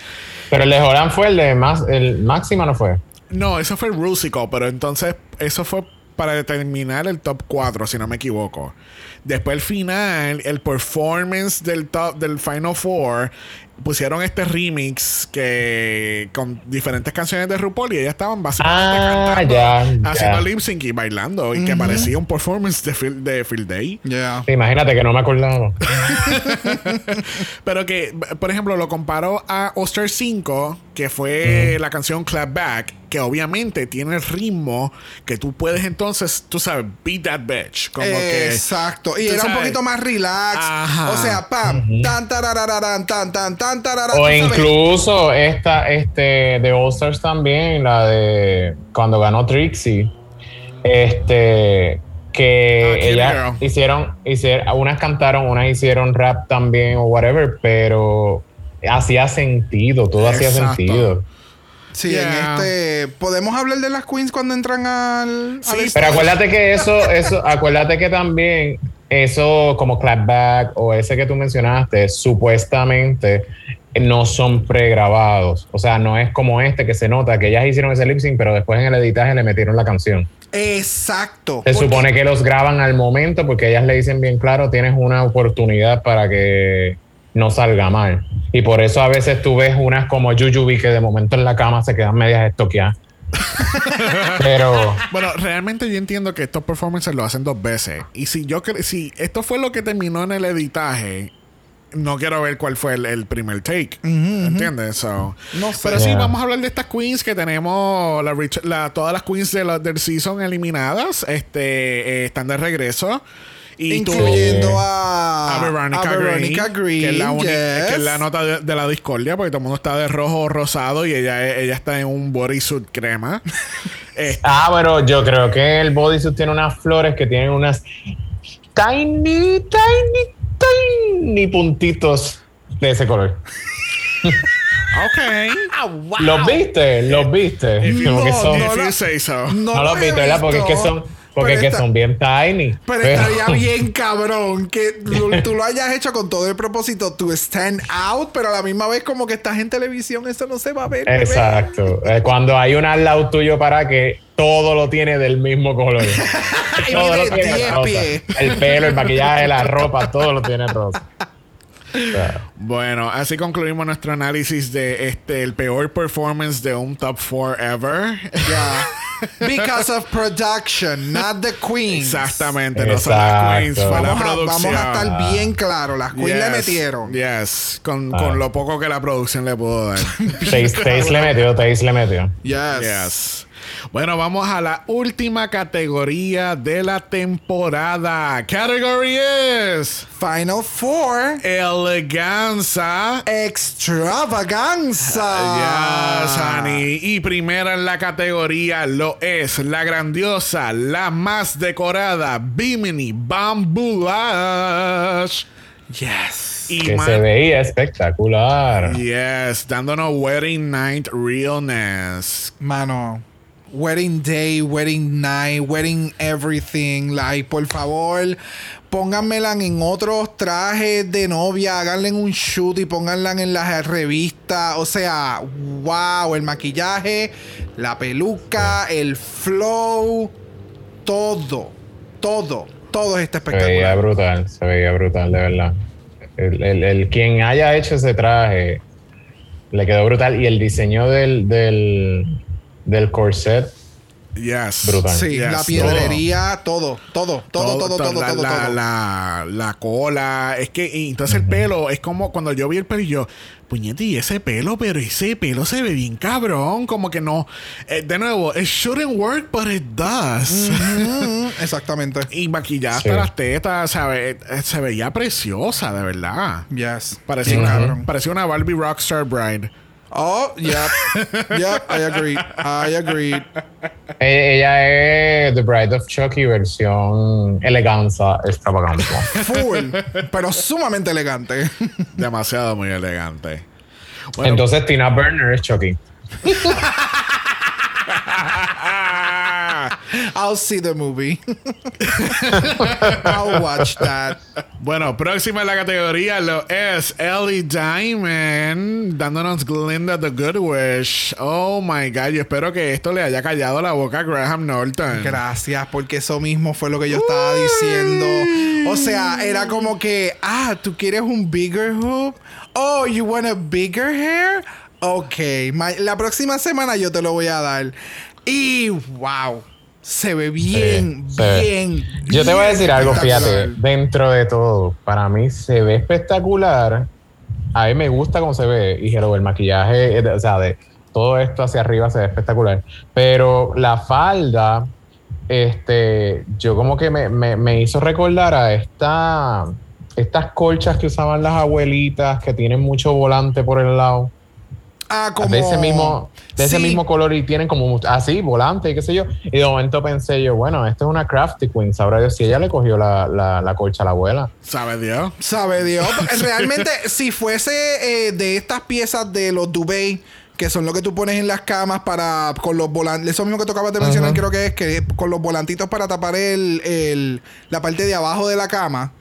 S3: Pero el de Joran fue el de más, el máximo no fue.
S1: no eso fue el Rusico pero entonces eso fue para determinar el top 4 si no me equivoco después el final el performance del top del Final Four pusieron este remix que con diferentes canciones de RuPaul y ellas estaban básicamente
S3: Ah,
S1: cantando haciendo lip sync y bailando y que parecía un performance de Field, de Field Day
S2: Yeah.
S3: Imagínate que no me acordaba. [laughs]
S1: pero que por ejemplo lo comparo a Oster 5 que fue la canción Clap Back que obviamente tiene el ritmo que tú puedes entonces tú sabes beat that bitch como que
S2: Exacto. Y era un poquito más relax.
S1: Ajá.
S2: O sea, pam, tan, tararararán, tan, tan, tan, tan,
S3: O
S2: sabes.
S3: incluso esta, este, de All Stars también, la de cuando ganó Trixie, este, que
S1: Ah,
S3: ellas hicieron, hicieron, unas cantaron, unas hicieron rap también o whatever, pero hacía sentido, todo hacía sentido.
S2: Sí,
S1: Yeah.
S2: en este. ¿Podemos hablar de las queens cuando entran al.
S1: Sí,
S2: al
S3: Pero acuérdate que eso, eso, acuérdate que también eso como clapback o ese que tú mencionaste, supuestamente no son pregrabados. O sea, no es como este que se nota que ellas hicieron ese lip sync, pero después en el editaje le metieron la canción.
S2: Exacto.
S3: Se supone que los graban al momento porque ellas le dicen bien claro, tienes una oportunidad para que no salga mal. Y por eso a veces tú ves unas como Jujubi que de momento en la cama se quedan medias estoqueadas. [laughs] Pero
S1: Bueno, realmente yo entiendo que estos performances lo hacen dos veces. Y si yo si esto fue lo que terminó en el editaje, no quiero ver cuál fue el, el primer take. ¿Entiendes? So,
S2: No sé.
S1: Pero sí, vamos a hablar de estas queens que tenemos. La, rich- la- todas las queens de la- del season eliminadas este, eh, están de regreso. Y tú-
S2: Incluyendo a.
S1: a Veronica,
S2: a Veronica
S1: Green,
S2: Green.
S1: que, es la
S2: yes.
S1: que es la nota de, de la discordia, porque todo el mundo está de rojo o rosado y ella, ella está en un bodysuit crema. [laughs] Este,
S3: Ah, bueno, yo creo que el bodysuit tiene unas flores que tienen unas tiny, tiny, tiny puntitos de ese color. [laughs]
S1: ok.
S3: ¿Los viste? ¿Los viste? Como que
S2: no,
S3: son,
S2: no, la-
S1: so.
S3: los viste, ¿verdad? Porque es que son, porque que
S2: está-
S3: son bien tiny.
S2: Pero estaría bien cabrón que [laughs] tú, lo hayas hecho con todo el propósito to stand out, pero a la misma vez como que estás en televisión, eso no se va a ver.
S3: Exacto. Eh, Cuando hay un al lado tuyo para que todo lo tiene del mismo color. [laughs]
S2: Y
S3: todo lo tiene
S2: 10
S3: rosa.
S2: pies.
S3: El pelo, el maquillaje, la ropa, todo lo tiene rosa. [laughs] [laughs]
S1: Bueno, así concluimos nuestro análisis de este el peor performance de un top 4 ever.
S2: Ya. Because of production, not the queens.
S1: Exactamente, no son las queens, fue
S3: Exacto.
S1: la
S2: Vamos a,
S1: producción.
S2: vamos a estar bien claros. Las queens le
S1: Yes,
S2: metieron.
S1: Yes, con,
S3: Ah.
S1: con lo poco que la producción le pudo dar.
S3: Taze le metió, Taze le metió.
S2: Yes.
S1: yes. Bueno, vamos a la última categoría de la temporada. Category es
S2: Final Four.
S1: Eleganza.
S2: Extravaganza.
S1: Yes, honey. Y primera en la categoría lo es la grandiosa, la más decorada Bimini Bamboo Lash.
S2: Yes.
S1: Y
S3: Que se veía espectacular.
S1: Yes, dándonos Wedding Night Realness.
S2: Mano. Wedding day, wedding night, wedding everything. Like, por favor, pónganmela en otros trajes de novia, háganle un shoot y pónganla en las revistas. O sea, wow, el maquillaje, la peluca, el flow, todo, todo, todo está
S3: Se veía brutal, se veía brutal, de verdad. El, el- el- quien haya hecho ese traje le quedó brutal. Y el diseño del, del, del corset,
S1: Yes.
S3: Brutal.
S2: Sí,
S1: Yes,
S2: la piedrería, todo, todo, todo, todo, todo,
S1: la,
S2: todo,
S1: la,
S2: todo.
S1: La, la cola. Es que y entonces el pelo es como cuando yo vi el pelo y yo, puñete, y ese pelo, pero ese pelo se ve bien cabrón. Como que no. eh, de nuevo, it shouldn't work, but it does.
S2: Exactamente. [laughs]
S1: Y maquillada
S3: Sí.
S1: hasta las tetas, ¿sabe? Eh, Se veía preciosa, de verdad.
S2: Yes.
S1: Parecía, una,
S2: cabrón.
S1: parecía una Barbie Rockstar Bride.
S2: Oh, yep. yep, I agree. I agree.
S3: e- ella es The Bride of Chucky versión eleganza extravaganza.
S2: Full, pero sumamente elegante.
S1: Demasiado muy elegante. Bueno,
S3: Entonces Tina Burner es Chucky. [laughs]
S2: I'll see the movie. [laughs] I'll watch that.
S1: Bueno, próxima en la categoría lo es Ellie Diamond dándonos Glinda the Good Wish. Oh my god, yo espero que esto le haya callado la boca a Graham Norton.
S2: Gracias, porque eso mismo fue lo que yo estaba diciendo. O sea, era como que, ah, tú quieres un bigger hoop. Oh, you want a bigger hair? Ok, la próxima semana yo te lo voy a dar. Y wow, se ve bien,
S3: Sí,
S2: bien.
S3: Yo te voy a decir algo, fíjate, dentro de todo, para mí se ve espectacular. A mí me gusta cómo se ve. Y hello, el maquillaje, eh, o sea, de todo esto hacia arriba se ve espectacular. Pero la falda, este, yo como que me, me- me hizo recordar a esta, estas colchas que usaban las abuelitas que tienen mucho volante por el lado.
S2: Ah, como.
S3: De ese mismo, de ese mismo color y tienen como así, volante y qué sé yo. Y de momento pensé yo, bueno, esta es una Crafty Queen, sabrá Dios si ella le cogió la, la, la colcha a la abuela.
S1: ¿Sabe Dios?
S2: Sabe Dios. [laughs] Realmente, si fuese eh, de estas piezas de los Duvet, que son lo que tú pones en las camas para con los volantes, eso mismo que tocabas de mencionar, creo que es que con los volantitos para tapar el, el- la parte de abajo de la cama,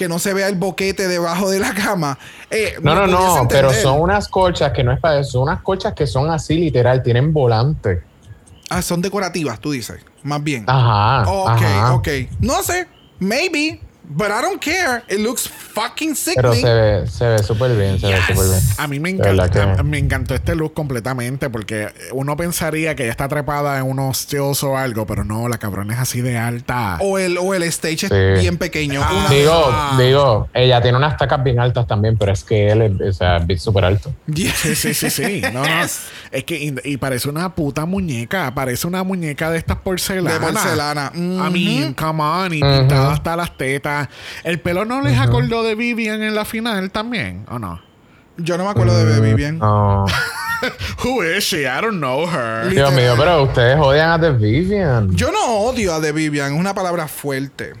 S2: que no se vea el boquete debajo de la cama. eh,
S3: No, no, no, pero son unas colchas que no es para eso, son unas colchas que son así literal, tienen volante.
S2: Ah, son decorativas, tú dices, más bien.
S3: Ajá.
S2: ok,
S3: ajá.
S2: ok. No sé, maybe, but I don't care. It looks fucking
S3: Pero
S2: sickening.
S3: se ve, se ve súper bien, se ve súper bien.
S1: A mí me encanta,
S3: que-
S1: me encantó este look completamente porque uno pensaría que ella está trepada en unos stills o algo, pero no, la cabrona es así de alta.
S2: O el, o el stage
S3: Sí.
S2: es bien pequeño.
S1: Ah.
S3: Digo,
S1: Ah.
S3: digo, ella tiene unas tacas bien altas también, pero es que él es, o sea, es súper alto.
S2: Yeah.
S1: Sí, sí, sí, sí. [laughs] No, no. Es que y, parece una puta muñeca. Parece una muñeca de estas porcelanas.
S2: De porcelana.
S1: I mean, come on. Y pintada hasta las tetas. ¿El pelo no les acordó de Vivian en la final también? ¿O no?
S2: Yo no me acuerdo de Baby bien.
S3: No. [laughs]
S1: Who is she? I don't know her.
S3: Dios mío, pero ustedes odian a The Vivian.
S2: Yo no odio a The Vivian, es una palabra fuerte.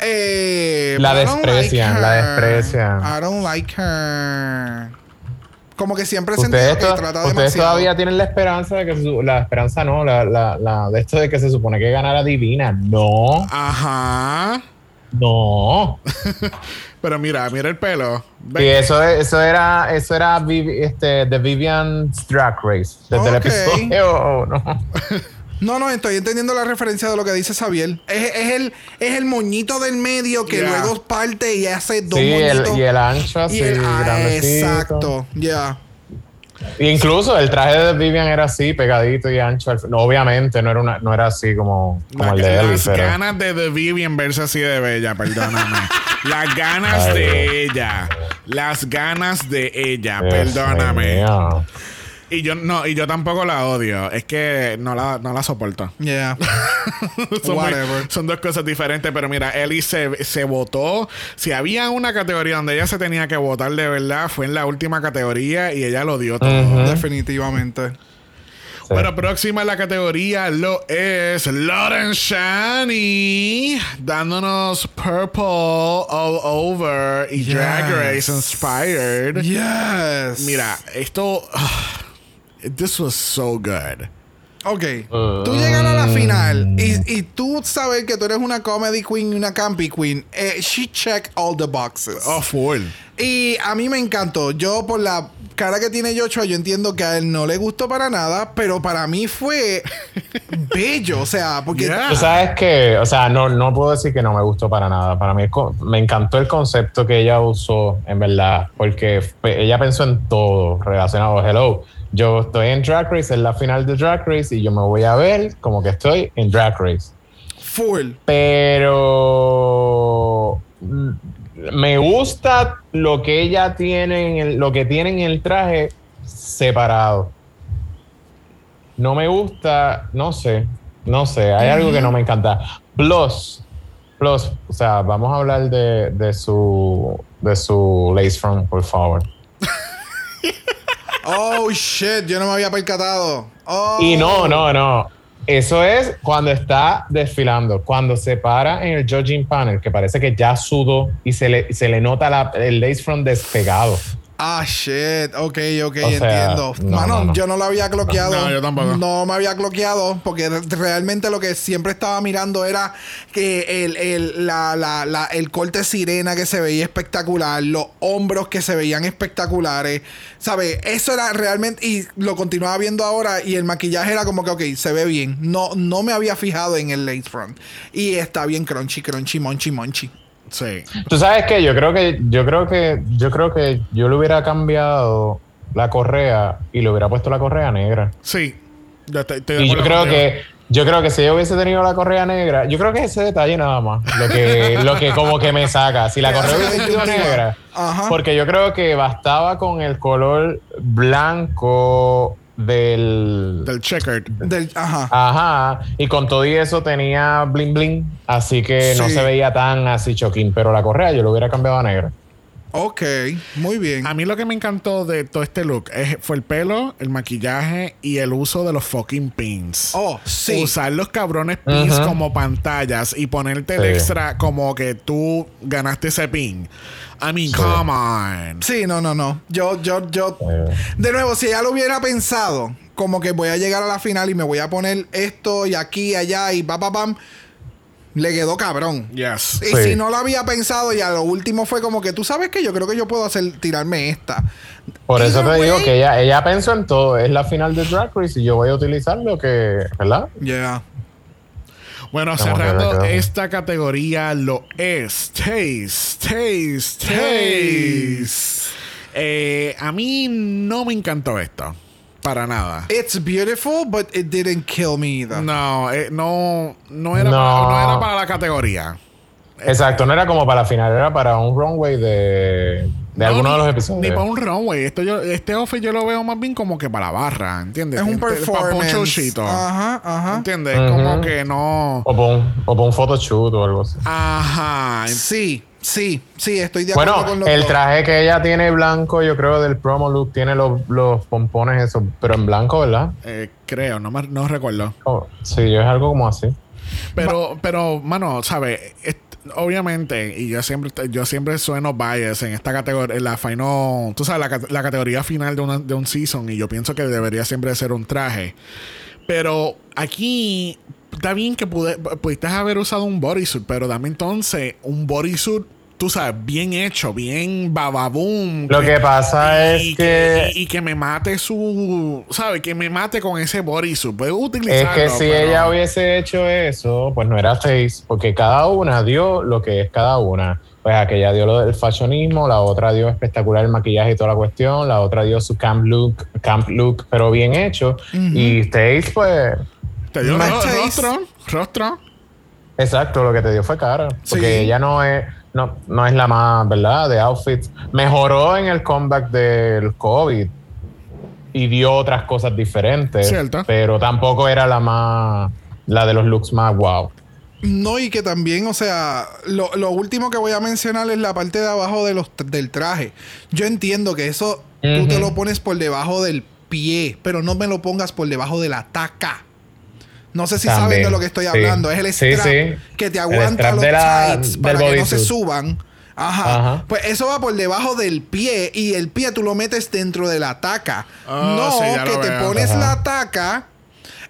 S2: Eh,
S3: La
S2: but I don't
S3: desprecian, la
S2: her.
S3: desprecian.
S2: I don't like her. Como que siempre
S3: Ustedes,
S2: que
S3: to-
S2: trata
S3: ustedes
S2: demasiado.
S3: todavía tienen la esperanza de que se su- la esperanza no, la, la, la- de esto de que se supone que ganara Divina. No,
S1: Ajá.
S3: No. [laughs]
S1: Pero mira, mira el pelo.
S3: Y
S1: Ve-
S3: eso, eso era, eso era Vivi- este, The Vivian's Drag Race desde el
S2: Ok.
S3: episodio. [laughs] oh, no.
S2: No, no, estoy entendiendo la referencia de lo que dice Xavier. Es, es el, es el moñito del medio que
S1: Yeah.
S2: luego parte y hace dos
S3: Sí,
S2: moñitos.
S3: el, y el ancho así,
S2: Y el- ah, exacto, ya.
S3: Incluso el traje de Vivian era así, pegadito y ancho. No, obviamente no era, una, no era así como, como
S1: La-
S3: el de Ellie,
S1: las
S3: pero...
S1: ganas de The Vivian verse así de bella, perdóname. [laughs] las ganas
S3: Ay,
S1: de ella. Las ganas de ella,
S3: Dios
S1: perdóname. Y yo no, y yo tampoco la odio. Es que no la, no la soporto.
S2: Yeah. [laughs]
S1: son, muy-
S2: Whatever.
S1: son dos cosas diferentes, pero mira, Ellie se, se votó. Si había una categoría donde ella se tenía que votar de verdad, fue en la última categoría y ella lo dio todo.
S2: Definitivamente.
S3: Sí.
S1: Bueno, próxima en la categoría lo es Lauren Shani, dándonos Purple All Over y Drag. Race Inspired.
S2: Yes.
S1: Mira, esto. This was so good.
S2: Ok.
S3: Uh,
S2: tú llegas a la final y, y tú sabes que tú eres una comedy queen y una campy queen. Eh, she checked all the boxes.
S1: Oh, full.
S2: Y a mí me encantó. Yo, por la cara que tiene Joshua, yo entiendo que a él no le gustó para nada, pero para mí fue [laughs] bello. O sea, porque.
S1: Yeah.
S3: Tú sabes que, o sea, no, no puedo decir que no me gustó para nada. Para mí me encantó el concepto que ella usó, en verdad, porque ella pensó en todo relacionado. Hello, yo estoy en Drag Race, es la final de Drag Race y yo me voy a ver como que estoy en Drag Race.
S2: Full.
S3: Pero me gusta lo que ella tiene, en el- lo que tiene en el traje separado. No me gusta, no sé, no sé, hay algo que no me encanta. Plus, plus, o sea, vamos a hablar de, de su de su lace front, por favor. [laughs]
S2: Oh, shit. Yo no me había percatado. Oh.
S3: Y no, no, no. Eso es cuando está desfilando, cuando se para en el judging panel, que parece que ya sudó y se le, se le nota la- el lace front despegado.
S2: Ah, shit. Ok, ok,
S3: O sea,
S2: entiendo.
S3: no,
S2: Mano,
S3: no, no.
S2: yo no lo había cloqueado.
S1: No, yo tampoco.
S2: No me había cloqueado porque re- realmente lo que siempre estaba mirando era que el, el, la, la, la- el corte sirena que se veía espectacular, los hombros que se veían espectaculares. ¿Sabes? Eso era realmente. Y lo continuaba viendo ahora y el maquillaje era como que, ok, se ve bien. No, no me había fijado en el lace front. Y está bien crunchy, crunchy, monchi, monchi.
S1: Sí.
S3: Tú sabes que yo creo que yo creo que yo creo que yo le hubiera cambiado la correa y le hubiera puesto la correa negra.
S1: Sí. Yo estoy de
S3: Y yo creo que yo creo que si yo hubiese tenido la correa negra, yo creo que ese detalle nada más, lo que lo que como que me saca. Si la
S2: Te [laughs]
S3: correa hubiese sido negra,
S2: Ajá.
S3: porque yo creo que bastaba con el color blanco del.
S1: Del checkered.
S2: Del, ajá.
S3: Ajá. Y con todo y eso tenía bling bling. Así que no se veía tan así choquín. Pero la correa yo lo hubiera cambiado a negra.
S2: Ok, muy bien.
S1: A mí lo que me encantó de todo este look es- fue el pelo, el maquillaje y el uso de los fucking pins.
S2: Oh, sí.
S1: Usar los cabrones pins como pantallas y ponerte el extra como que tú ganaste ese pin. I mean,
S3: Sí.
S1: come on.
S2: Sí, no, no, no. Yo, yo, yo. De nuevo, si ella lo hubiera pensado, como que voy a llegar a la final y me voy a poner esto y aquí, allá y pa, pa, pam, le quedó cabrón.
S1: Yes.
S2: Y
S3: Sí.
S2: si no lo había pensado y a lo último fue como que tú sabes que yo creo que yo puedo hacer tirarme esta.
S3: Por eso te digo
S2: way-
S3: que ella, ella pensó en todo. Es la final de Drag Race y yo voy a utilizar lo que. ¿Verdad?
S2: Yeah.
S1: Bueno, cerrando esta categoría lo es Taste, Taste, Taste. Eh, a mí no me encantó esto. Para nada.
S2: It's beautiful, but it didn't kill me either.
S1: No, eh, no, no, era
S3: No.
S1: Para, no era para la categoría.
S3: Exacto, no era como para la final, era para un runway de, de
S1: No,
S3: alguno
S1: ni-
S3: de los episodios.
S1: Ni para un runway. Esto yo, este outfit yo lo veo más bien como que para la barra, ¿entiendes?
S2: Es un
S1: Para un
S2: performance.
S1: showcito.
S2: Ajá, ajá.
S1: ¿Entiendes? Como que no.
S3: O para un, o para un photoshoot o algo así.
S1: Ajá.
S2: Sí, sí, sí, estoy de acuerdo
S3: Bueno,
S2: con
S3: el
S2: dos.
S3: traje que ella tiene blanco, yo creo del promo look, tiene los, los pompones esos, pero en blanco, ¿verdad?
S1: Eh, creo, no, me- no recuerdo.
S3: Oh, sí, es algo como así.
S1: Pero, pero, mano, ¿sabes? Obviamente, y yo siempre, yo siempre sueno bias en esta categoría, en la final, tú sabes, la, la categoría final de, una- de un season, y yo pienso que debería siempre ser un traje. Pero aquí está bien que pudiste haber usado un bodysuit, pero dame entonces un bodysuit, tú sabes, bien hecho, bien bababoom.
S3: Lo que pasa
S1: y
S3: es que
S1: y, y que me mate su, ¿sabes? Que me mate con ese bodysuit. Puedo
S3: es
S1: utilizarlo.
S3: que si
S1: pero-
S3: ella hubiese hecho eso, pues no era face, porque cada una dio lo que es cada una. Pues aquella dio lo del fashionismo, la otra dio espectacular el maquillaje y toda la cuestión, la otra dio su camp look, camp look, pero bien hecho. Y Stace, pues,
S1: Te dio rostro, rostro.
S3: Exacto, lo que te dio fue cara. Porque
S2: Sí.
S3: ella no es, no, no es la más, ¿verdad? De outfits. Mejoró en el comeback del COVID y dio otras cosas diferentes.
S1: Cierto.
S3: Pero tampoco era la más, la de los looks más wow.
S2: No, y que también, o sea, lo, lo último que voy a mencionar es la parte de abajo de los, del traje. Yo entiendo que eso tú te lo pones por debajo del pie, pero no me lo pongas por debajo de la taca. No sé si
S3: También,
S2: saben de lo que estoy
S3: sí.
S2: hablando. Es el strap
S3: sí.
S2: que te aguanta los
S3: de la-
S2: tights
S3: del
S2: para que no se suban. Ajá.
S3: Ajá.
S2: Pues eso va por debajo del pie y el pie tú lo metes dentro de la taca.
S1: Ah,
S2: no, que te
S1: veo.
S2: pones
S3: Ajá.
S2: la taca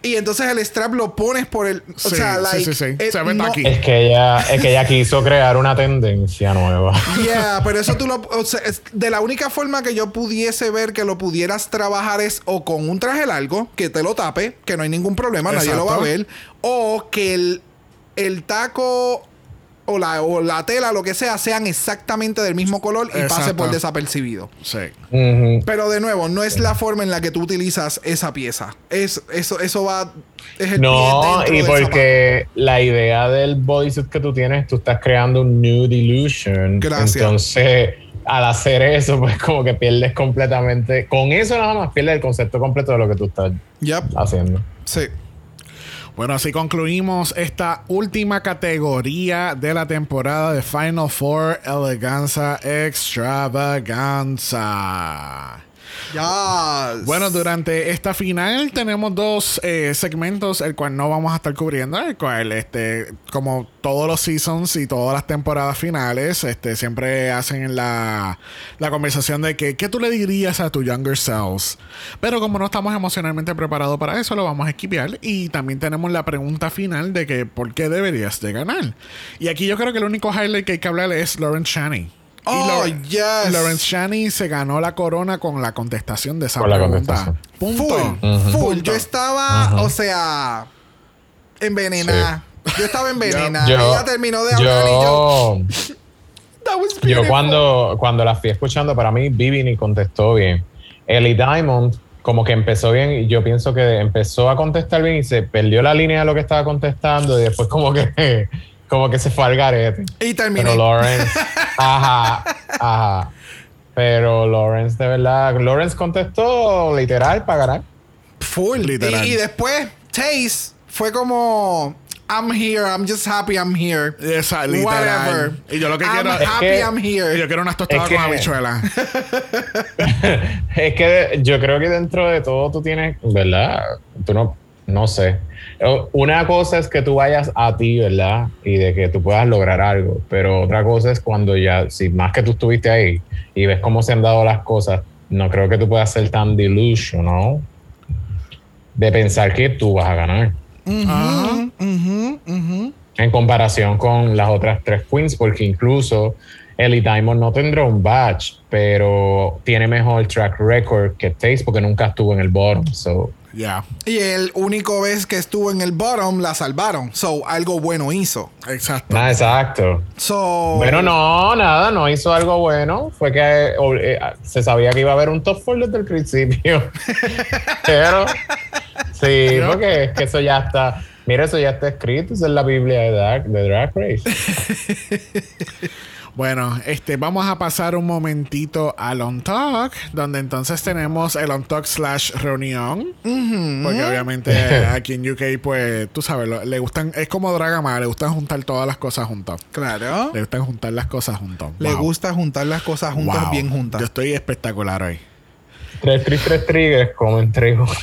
S2: y entonces el strap lo pones por el. O
S1: Sí,
S2: sea,
S1: sí,
S2: like,
S1: sí, sí.
S2: eh,
S1: Se ve
S2: no-
S1: taqui.
S3: Es que ella, es que ella quiso crear una tendencia nueva. [laughs]
S2: Yeah, pero eso tú lo. o sea, es- de la única forma que yo pudiese ver que lo pudieras trabajar es o con un traje largo que te lo tape, que no hay ningún problema, nadie lo va a
S1: Exacto.
S2: ver, o que el, el taco o la, o la tela, lo que sea, sean exactamente del mismo color y pase por desapercibido.
S1: Sí.
S2: Pero de nuevo, no es la forma en la que tú utilizas esa pieza. Es, eso, eso va. Es el
S3: No, y porque la idea del bodysuit que tú tienes, tú estás creando un nude illusion.
S2: Gracias.
S3: Entonces, al hacer eso, pues como que pierdes completamente. Con eso nada más pierdes el concepto completo de lo que tú estás
S2: Yep,
S3: haciendo.
S2: sí.
S1: Bueno, así concluimos esta última categoría de la temporada de Final Four Eleganza Extravaganza.
S2: Ya.
S1: Bueno, durante esta final tenemos dos eh, segmentos, el cual no vamos a estar cubriendo, el cual, este, como todos los seasons y todas las temporadas finales, este, siempre hacen la, la conversación de que, ¿qué tú le dirías a tu younger selves? Pero como no estamos emocionalmente preparados para eso, lo vamos a esquipear. Y también tenemos la pregunta final de que, ¿por qué deberías de ganar? Y aquí yo creo que el único highlight que hay que hablar es Lawrence Shani. Y
S2: Oh,
S1: Lau-
S2: yes.
S1: Lawrence Shani se ganó la corona con la contestación de esa
S3: Con la
S1: pregunta.
S3: contestación.
S1: Punto.
S2: Full, full.
S1: Punto.
S2: Yo estaba, o sea, envenenada. Yo estaba envenenada.
S3: Yo-
S2: Ella terminó de hablar y yo.
S3: yo, [laughs]
S2: That was
S3: yo
S2: beautiful.
S3: cuando, cuando la fui escuchando, para mí, Vivi ni contestó bien. Ellie Diamond, como que empezó bien, y yo pienso que empezó a contestar bien y se perdió la línea de lo que estaba contestando, y después, como que, como que se fue al garete.
S2: Y terminé.
S3: Pero Lawrence, [laughs] ajá, ajá. Pero Lawrence, de verdad, Lawrence contestó literal para ganar.
S2: Full.
S1: Literal.
S2: Y, y después, Taste fue como. I'm here, I'm just happy I'm here.
S1: Esa, literal.
S2: Whatever.
S1: Y yo lo que
S2: I'm
S1: quiero.
S2: happy
S3: que-
S2: I'm
S1: y
S2: here.
S1: yo quiero unas tostadas
S3: Es que-
S1: con habichuelas. [laughs] [laughs]
S3: Es que yo creo que dentro de todo tú tienes, ¿verdad? Tú no, no sé. Una cosa es que tú vayas a ti, ¿verdad? Y de que tú puedas lograr algo. Pero otra cosa es cuando ya, si más que tú estuviste ahí y ves cómo se han dado las cosas, no creo que tú puedas ser tan delusional de pensar que tú vas a ganar. En comparación con las otras tres queens, porque incluso Ellie Diamond no tendrá un badge, pero tiene mejor track record que Taste porque nunca estuvo en el bottom. So,
S1: Ya.
S2: Y el único vez que estuvo en el bottom la salvaron. So, algo bueno hizo.
S1: Exacto.
S3: nada, exacto.
S2: So.
S3: Bueno, no, nada, no hizo algo bueno. Fue que eh, eh, se sabía que iba a haber un top 4 desde el principio. [laughs] pero, sí,
S1: ¿No?
S3: porque es que eso ya está. Mira, eso ya está escrito, eso es la Biblia de Drag, de Drag Race. [laughs]
S1: Bueno, este, vamos a pasar un momentito al On Talk, donde entonces tenemos el On Talk slash reunión. Porque obviamente [laughs] aquí en UK, pues, tú sabes, lo- le gustan, es como Dragama, le gustan juntar todas las cosas juntas.
S2: Claro.
S1: Le gustan juntar las cosas juntos.
S2: Le gusta juntar las cosas juntas,
S1: Wow.
S2: bien juntas.
S1: Yo estoy espectacular hoy.
S3: Tres, tres, tres triggers, comen trigo. [laughs]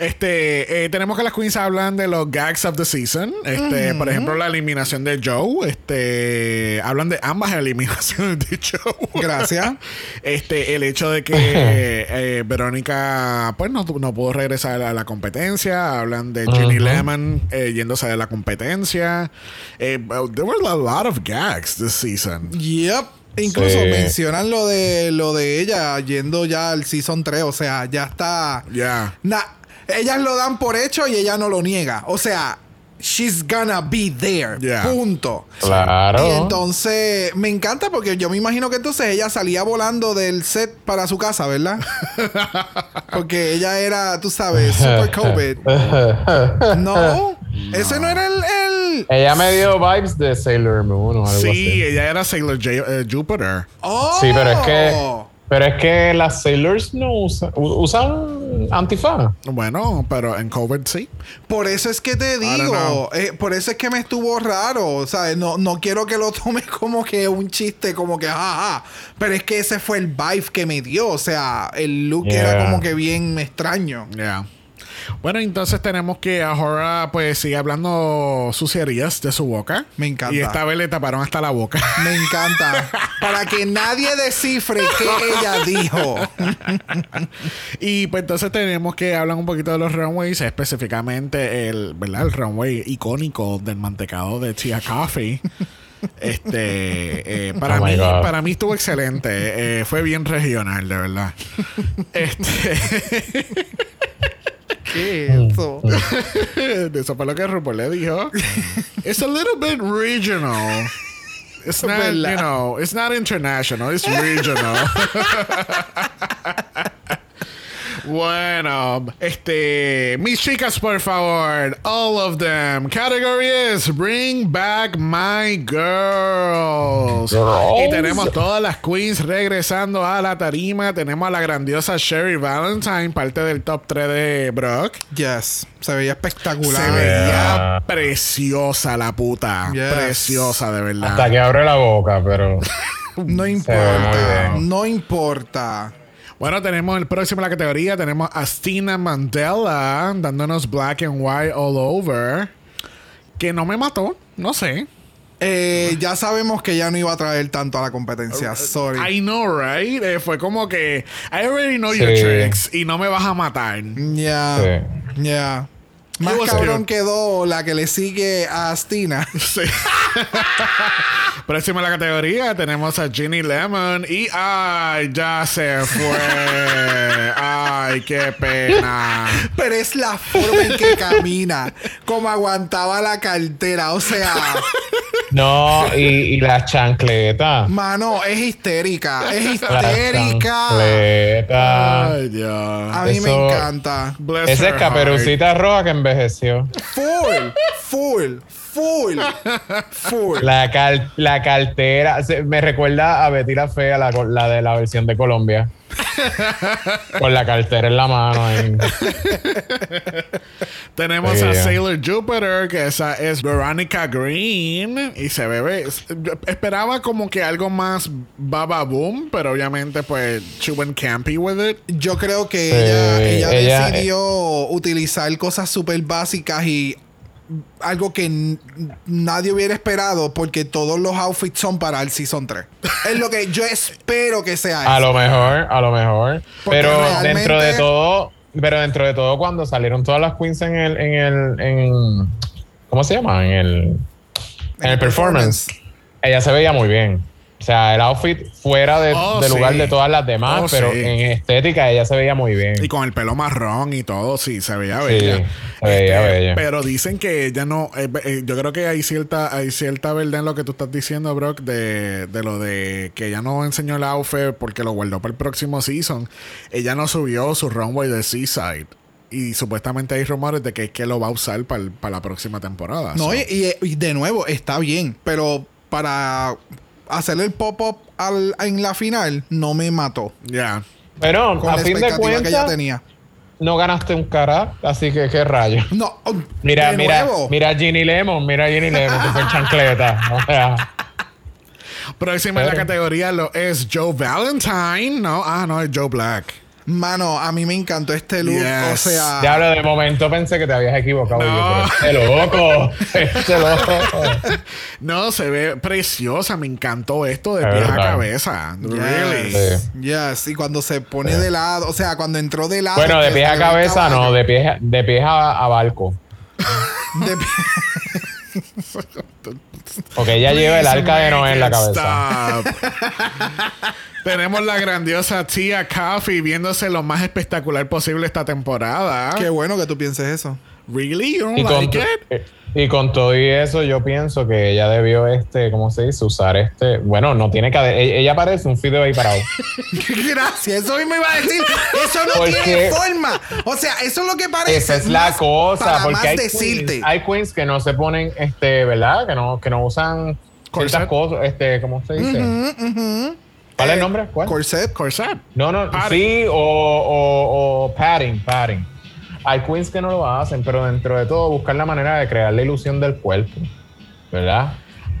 S1: Este, eh, tenemos que las queens hablan de los gags of the season. Este, por ejemplo, la eliminación de Joe. Este, hablan de ambas [laughs] eliminaciones de Joe.
S2: Gracias. [laughs]
S1: Este, el hecho de que eh, Verónica, pues no, no pudo regresar a la competencia. Hablan de Ginny
S3: Ujú.
S1: Lemon eh, yéndose de la competencia. Eh, there were a lot of gags this season.
S2: Yep. Incluso
S3: Sí.
S2: mencionan lo de lo de ella yendo ya al season 3. O sea, ya está.
S1: Yeah.
S2: Na- ellas lo dan por hecho y ella no lo niega. O sea, she's gonna be there.
S1: Yeah.
S2: Punto.
S3: Claro.
S2: Y entonces me encanta porque yo me imagino que entonces ella salía volando del set para su casa, ¿verdad? [laughs] Porque ella era, tú sabes, super COVID. [laughs] No, ese no era el. el-
S3: Ella me dio vibes de Sailor Moon o algo
S1: Sí,
S3: así.
S1: ella era Sailor J- eh, Jupiter.
S2: ¡Oh!
S3: Sí, pero es que, pero es que las Sailors no usan, usan antifaz.
S1: Bueno, pero en COVID sí.
S2: Por eso es que te digo, eh, por eso es que me estuvo raro, ¿sabes? No, no quiero que lo tomes [laughs] como que un chiste, como que jaja, pero es que ese fue el vibe que me dio, o sea, el look era como que bien extraño.
S1: Yeah. Bueno, entonces tenemos que ahora pues sigue hablando suciedades de su boca.
S2: Me encanta.
S1: Y esta vez le taparon hasta la boca. [laughs]
S2: Me encanta. Para que nadie descifre qué ella dijo. [laughs]
S1: y pues entonces tenemos que hablar un poquito de los runways, específicamente el, ¿verdad? El runway icónico del mantecado de Tia Coffee. [laughs] Este, eh, para
S3: Oh my
S1: mí, para mí estuvo excelente. Eh, fue bien regional, de verdad. este,
S2: ¿Qué es eso?
S1: eso fue lo que RuPaul le dijo. It's a little bit regional. It's [laughs] not, you know, it's not international, it's regional. [laughs] Bueno, este, mis chicas, por favor, all of them. Category is Bring Back My Girls.
S3: Girls.
S1: Y tenemos todas las queens regresando a la tarima. Tenemos a la grandiosa Sherry Valentine, parte del top 3 de Brock.
S2: Yes, se veía espectacular.
S1: Se veía
S3: Yeah.
S1: preciosa la puta.
S2: Yes.
S1: Preciosa, de verdad.
S3: Hasta que abre la boca, pero [laughs]
S2: No importa, no importa.
S1: Bueno, tenemos el próximo en la categoría. Tenemos a Stina Mandela dándonos black and white all over. Que no me mató, no sé.
S2: Eh, ya sabemos que ya no iba a traer tanto a la competencia. Sorry.
S1: I know, right? Eh, fue como que I already know your tricks y no me vas a matar.
S2: Ya.
S3: Sí.
S2: Ya. Más cabrón
S1: cute.
S2: quedó la que le sigue a Stina. [laughs]
S1: Sí. [laughs] Próximo en la categoría tenemos a Ginny Lemon y ay, ya se fue. [laughs] Ay, qué pena.
S2: Pero es la forma en que camina. Como aguantaba la cartera. O sea,
S3: No, y, y las chancletas.
S2: Mano, es histérica. Es histérica.
S3: chancletas.
S1: Ay, Dios.
S2: A mí me encanta.
S3: Esa es caperucita roja que envejeció.
S2: Full, full, full, full.
S3: La, cal- la cartera. se- me recuerda a Betty la Fea, la, de la versión de Colombia. Con la cartera en la mano. ahí.
S1: Tenemos a
S3: Yeah.
S1: Sailor Jupiter, que esa es Veronica Green. Y se ve. yo Esperaba como que algo más Baba Boom, pero obviamente, pues, she went campy with it.
S2: Yo creo que
S3: Sí,
S2: ella, ella,
S3: ella- eh,
S2: decidió utilizar cosas súper básicas y algo que nadie hubiera esperado porque todos los outfits son para el Season 3. es lo que yo espero que sea
S3: A
S2: eso.
S3: lo mejor, a lo mejor.
S2: Porque
S3: Pero
S2: realmente-
S3: dentro de todo, pero dentro de todo, cuando salieron todas las queens en el, en el, en, ¿cómo se llama? En el, en el performance, ella se veía muy bien. O sea, el outfit fuera de,
S1: Oh,
S3: de lugar
S1: sí.
S3: de todas las demás,
S1: Oh,
S3: pero
S1: sí.
S3: en estética ella se veía muy bien.
S1: Y con el pelo marrón y todo, sí, se veía
S3: Sí,
S1: bella. Este,
S3: se veía bella.
S1: Pero dicen que ella no. eh, eh, yo creo que hay cierta, hay cierta verdad en lo que tú estás diciendo, Brock, de, de lo de que ella no enseñó el outfit porque lo guardó para el próximo season. Ella no subió su runway de Seaside. Y supuestamente hay rumores de que es que lo va a usar para, para la próxima temporada.
S2: No,
S1: So,
S2: y, y- y de nuevo, está bien, pero para hacer el pop-up al- en la final, no me mató.
S1: Ya.
S3: Pero
S2: Con
S3: a
S2: la
S3: fin de
S2: que
S3: cuentas,
S2: tenía.
S3: no ganaste un cara, así que qué rayo.
S2: No, oh,
S3: Mira,
S2: de
S3: mira,
S2: nuevo.
S3: mira a Ginny Lemon, mira a Ginny Lemon, que fue en chancleta. O sea,
S1: Próxima en la categoría lo es Joe Valentine. No, ah, no, es Joe Black.
S2: Mano, a mí me encantó este look. O sea,
S3: ya hablo de momento pensé que te habías equivocado.
S1: No.
S3: Yo, este loco, [laughs] este loco.
S1: No, se ve preciosa. Me encantó esto de
S3: Es
S1: pies a cabeza. Really.
S2: Yes. Yes. Y cuando se pone de lado, o sea, cuando entró de lado.
S3: Bueno, de pies a cabeza no, de pies, de pies a, a barco.
S2: De pie- [laughs]
S3: Porque ella lleva el
S1: Please
S3: arca de Noé en la cabeza. [laughs]
S1: Tenemos la grandiosa Tia Coffee viéndose lo más espectacular posible esta temporada.
S2: Qué bueno que tú pienses eso.
S1: Really? You don't
S3: Y con,
S1: like
S3: to-
S1: it?
S3: eh, y con todo y eso, yo pienso que ella debió, este, ¿cómo se dice? Usar este. Bueno, no tiene que. Ella, ella parece un fideo ahí parado. [laughs]
S2: Gracias, eso mismo iba a decir. Eso no
S3: ¿Por
S2: tiene forma. O sea, eso es lo que parece.
S3: Esa es la cosa, porque hay
S2: decirte.
S3: queens, hay queens que no se ponen, este, ¿verdad? Que no, que no usan
S1: Corset.
S3: ciertas cosas, este, ¿cómo se dice? ¿Cuál es el nombre? ¿Cuál?
S2: Corset.
S1: Corset.
S3: No, no,
S1: Padding.
S3: sí, o, o, o padding, padding. Hay queens que no lo hacen, pero dentro de todo buscar la manera de crear la ilusión del cuerpo, ¿verdad?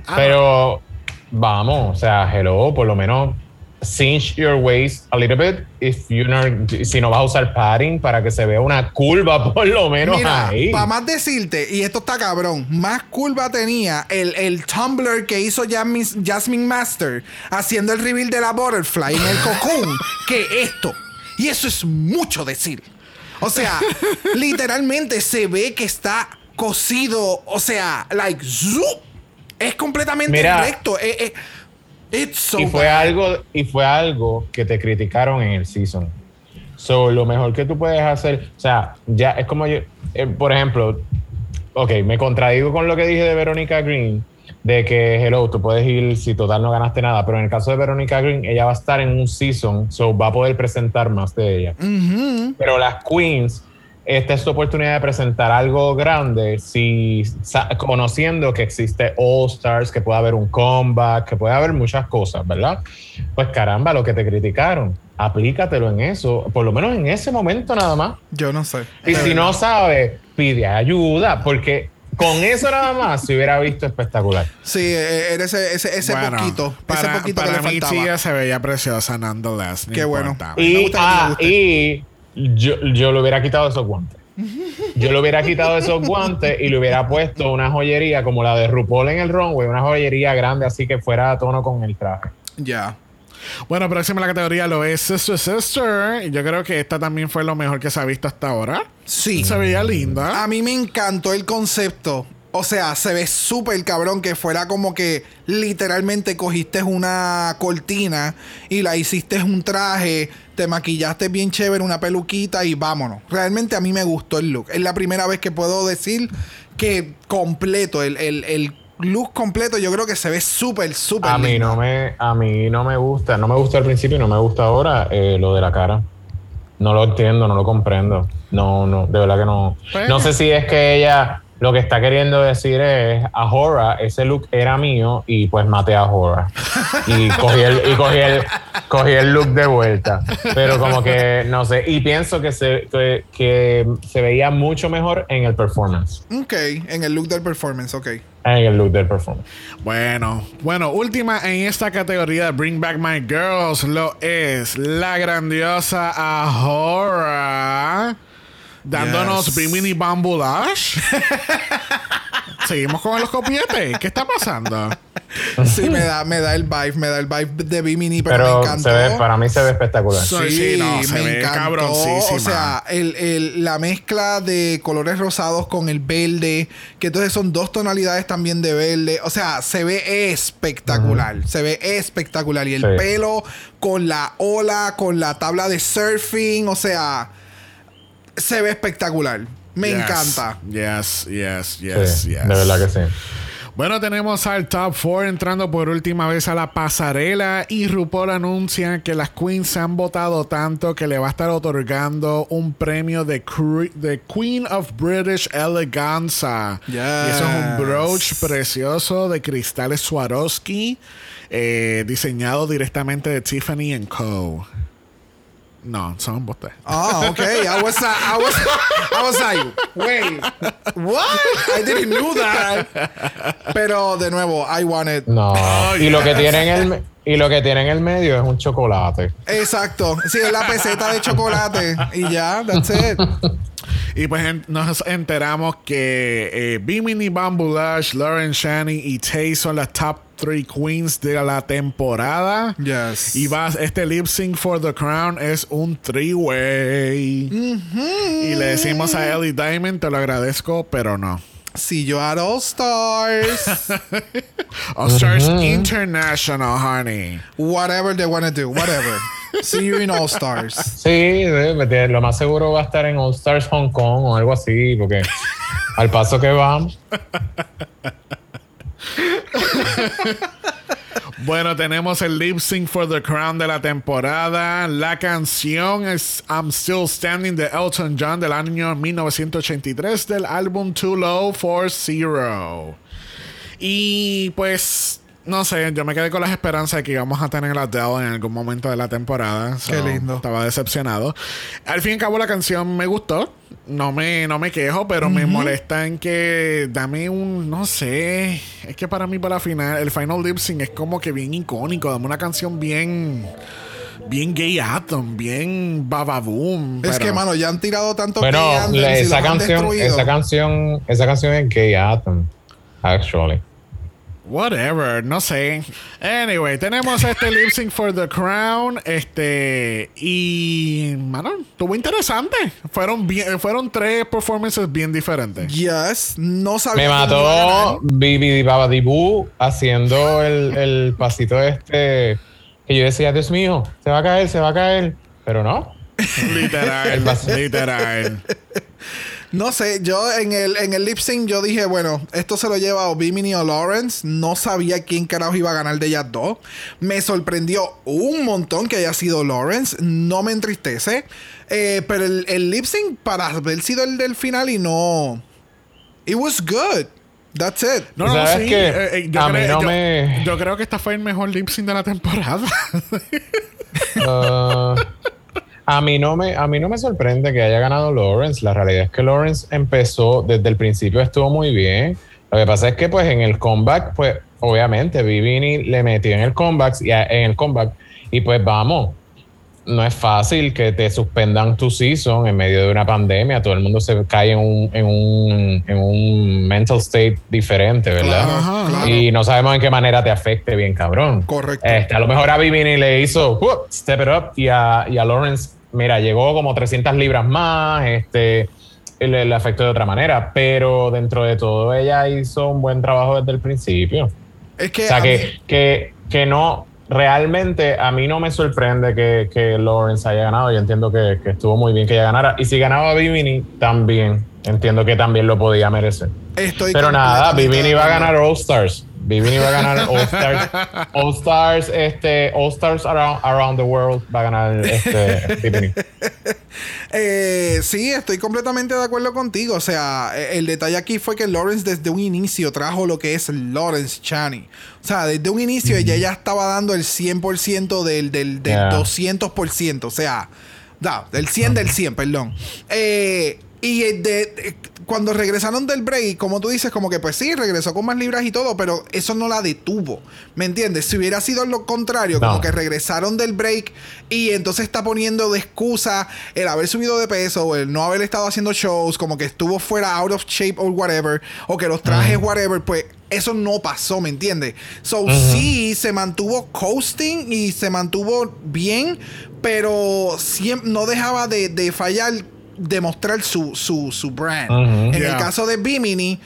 S1: Ah,
S3: pero vamos, o sea, hello, por lo menos cinch your waist a little bit if you si no vas a usar padding para que se vea una curva [laughs] por lo menos
S2: Mira,
S3: ahí.
S2: para más decirte, y esto está cabrón, más curva tenía el, el Tumblr que hizo Jasmine, Jasmine Master haciendo el reveal de la Butterfly en el [laughs] cocoon que esto. Y eso es mucho decir. O sea, literalmente se ve que está cosido, o sea, like, zoop, es completamente
S3: Mira.
S2: recto. eh, eh, it's so
S3: y fue
S2: bad.
S3: algo y fue algo que te criticaron en el season. So, lo mejor que tú puedes hacer, o sea, ya es como yo, eh, por ejemplo, ok, me contradigo con lo que dije de Verónica Green, de que, hello, tú puedes ir si total no ganaste nada, pero en el caso de Verónica Green, ella va a estar en un season, so va a poder presentar más de ella. Pero las queens, esta es tu oportunidad de presentar algo grande, si conociendo que existe All Stars, que puede haber un comeback, que puede haber muchas cosas, ¿verdad? Pues caramba, lo que te criticaron, aplícatelo en eso, por lo menos en ese momento nada más.
S2: Yo no sé.
S3: Y si no sabes, pide ayuda, porque con eso nada más se hubiera visto espectacular.
S2: Sí, eh, era ese, ese, ese
S1: Bueno,
S2: poquito.
S1: Para,
S2: ese poquito
S1: para
S2: que le
S1: mí,
S2: faltaba.
S1: Tia se veía preciosa nonetheless. no
S2: Qué bueno. me
S3: Y,
S2: gusta
S3: ah, y yo, yo le hubiera quitado esos guantes. Yo le hubiera quitado esos guantes y le hubiera puesto una joyería como la de RuPaul en el runway, una joyería grande así que fuera a tono con el traje.
S2: Ya.
S1: Bueno, próxima la categoría lo es Sister Sister. Y yo creo que esta también fue lo mejor que se ha visto hasta ahora.
S2: Sí.
S1: Se veía linda.
S2: A mí me encantó el concepto. O sea, se ve súper cabrón que fuera como que literalmente cogiste una cortina y la hiciste un traje, te maquillaste bien chévere, una peluquita y vámonos. Realmente a mí me gustó el look. Es la primera vez que puedo decir que completo el, el- el look completo, yo creo que se ve súper, súper
S3: A mí
S2: lindo.
S3: no me, a mí no me gusta, no me gusta al principio y no me gusta ahora eh, lo de la cara. No lo entiendo, no lo comprendo. No, no, de verdad que no.
S1: Pues-
S3: No sé si es que ella lo que está queriendo decir es a Hora, ese look era mío y pues maté a Hora. Y [laughs] cogí el, y cogí el, cogí el look de vuelta. Pero como que no sé. Y pienso que se, que, que se veía mucho mejor en el performance.
S2: Ok, en el look del performance, ok.
S3: En el look del performance.
S1: Bueno, bueno, última en esta categoría de Bring Back My Girls lo es la grandiosa Ahora dándonos
S2: Yes.
S1: Bimini Bamboo Lash. [laughs] Seguimos con los copietes. ¿Qué está pasando?
S2: Sí, me da, me da el vibe, me da el vibe de Bimini, pero, me
S3: Pero
S2: encantó.
S3: ve, para mí se ve espectacular.
S1: So- Sí, no, se ve cabroncísima.
S2: O sea, el, el- la mezcla de colores rosados con el verde, que entonces son dos tonalidades también de verde. O sea, se ve espectacular. Se ve espectacular. Y el
S3: Sí.
S2: pelo con la ola, con la tabla de surfing. O sea, se ve espectacular. Me
S1: Yes,
S2: encanta.
S1: Yes, yes,
S3: Sí,
S1: yes, yes.
S3: De verdad que sí.
S1: Bueno, tenemos al top 4 entrando por última vez a la pasarela y RuPaul anuncia que las queens se han votado tanto que le va a estar otorgando un premio de Queen of British Eleganza.
S2: Yes.
S1: Y eso es un brooch precioso de cristales Swarovski eh, diseñado directamente de Tiffany Co. No, son botes.
S2: Ah, ok. I was, I was, I was like, wait, what? I didn't know that. Pero de nuevo, I want it.
S3: No.
S1: Oh,
S3: y lo que
S1: yes.
S3: tiene en el y lo que tiene en el medio es un chocolate.
S2: Exacto. Sí, es la peseta de chocolate. Y ya, that's it.
S1: Y pues en- nos enteramos que eh, Bimini Bamboo Lash, Lauren Shani y Tay son las top 3 queens de la temporada.
S2: Yes.
S1: Y va, este lip sync for the crown es un three-way. Y le decimos a Ellie Diamond, te lo agradezco, pero no.
S2: See you at All Stars. [laughs]
S1: All Stars International, honey.
S2: whatever they want to do, whatever. [laughs] See you in All Stars.
S3: Sí, lo más seguro va a estar en All Stars Hong Kong o algo así, porque [laughs] al paso que vamos.
S1: Bueno, tenemos el lip sync for the crown de la temporada. La canción es I'm Still Standing de Elton John del año 1983 del álbum Too Low for Zero. Y pues, no sé, yo me quedé con las esperanzas de que íbamos a tener a Adele en algún momento de la temporada.
S2: Qué lindo.
S1: Estaba decepcionado. Al fin y al cabo, la canción me gustó. No me, no me quejo, pero me molesta en que dame un, no sé, es que para mí para la final, el final lip sync es como que bien icónico, dame una canción bien, bien gay atom, bien bababoom.
S2: Es
S1: pero-
S2: que, mano, ya han tirado tanto
S3: Bueno, esa canción, esa canción, esa canción es Gay Atom, actually.
S1: Whatever, no sé. Anyway, tenemos este lip sync for the crown. Este. Y. Mano, estuvo interesante. Fueron bien, fueron tres performances bien diferentes.
S2: Yes. No sabía
S3: Me mató Bibi Babadibu haciendo el, el pasito este que yo decía, Dios mío, se va a caer, se va a caer. Pero no. [laughs]
S1: Literal, literal.
S2: No sé, yo en el, en el lip sync yo dije, bueno, esto se lo lleva o Bimini o Lawrence. No sabía quién carajo iba a ganar de ellas dos. Me sorprendió un montón que haya sido Lawrence. No me entristece. Eh, pero el, el lip sync para haber sido el del final y no. It was good. That's it.
S1: No, no,
S3: ¿Sabes
S1: sí.
S3: qué?
S1: eh, eh, yo,
S3: A mí
S1: creo,
S3: no
S1: yo-
S3: me-
S1: yo creo que esta fue el mejor lip sync de la temporada. [laughs]
S3: Ah, a mí no me a mí no me sorprende que haya ganado Lawrence. La realidad es que Lawrence empezó desde el principio estuvo muy bien. Lo que pasa es que pues en el comeback pues obviamente Vivini le metió en el comeback y en el comeback y pues vamos. No es fácil que te suspendan tu season en medio de una pandemia. Todo el mundo se cae en un, en un, en un mental state diferente, ¿verdad?
S1: Ajá,
S2: claro.
S3: Y no sabemos en qué manera te afecte bien, cabrón.
S2: Correcto.
S3: Este, a lo mejor a Vivini le hizo uh, step it up y a, y a Lawrence, mira, llegó como 300 libras más, este, le, le afectó de otra manera, pero dentro de todo ella hizo un buen trabajo desde el principio.
S2: Es que.
S3: O sea, que,
S2: mí-
S3: que, que no, realmente a mí no me sorprende que, que Lawrence haya ganado. Yo entiendo que, que estuvo muy bien que ella ganara. Y si ganaba Vivini, también. entiendo que también lo podía merecer.
S2: Estoy
S3: Pero nada, Vivini va a ganar All Stars. Vivini va a ganar [laughs] All Stars. All Stars, este, All Stars around, around the world va a ganar este Vivini. [laughs]
S2: Eh, sí, estoy completamente de acuerdo contigo. O sea, eh, el detalle aquí fue que Lawrence desde un inicio trajo lo que es Lawrence Chani. O sea, desde un inicio ella ya estaba dando el 100% del, del, del
S3: Yeah.
S2: 200%. O sea, da, del 100 del 100, perdón. Eh, y eh, de- de- cuando regresaron del break, como tú dices, como que pues sí, regresó con más libras y todo, pero eso no la detuvo. ¿Me entiendes? Si hubiera sido lo contrario,
S3: No.
S2: como que regresaron del break y entonces está poniendo de excusa el haber subido de peso o el no haber estado haciendo shows, como que estuvo fuera out of shape or whatever, o que los trajes whatever, pues eso no pasó, ¿me entiendes? So sí se mantuvo coasting y se mantuvo bien, pero no dejaba de, de fallar demostrar su, su, su brand. En
S1: Yeah.
S2: el caso de Bimini,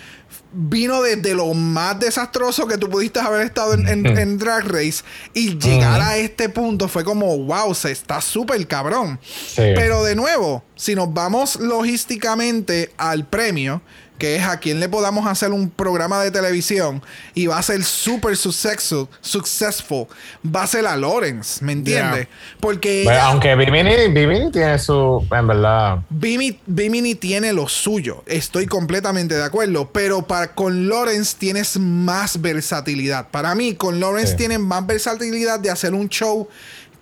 S2: vino desde lo más desastroso que tú pudiste haber estado en, en- en Drag Race y llegar a este punto fue como, wow, se está súper cabrón.
S3: Sí.
S2: Pero de nuevo, si nos vamos logísticamente al premio, que es a quien le podamos hacer un programa de televisión y va a ser súper successful, successful, va a ser a Lawrence, ¿me entiendes? Porque
S3: Bueno,
S2: ella-
S3: aunque Vivini, Vivini tiene su, en verdad,
S2: Bimi- Bimini tiene lo suyo, estoy completamente de acuerdo, pero para, con Lawrence tienes más versatilidad. Para mí, con Lawrence
S3: Sí.
S2: tienes más versatilidad de hacer un show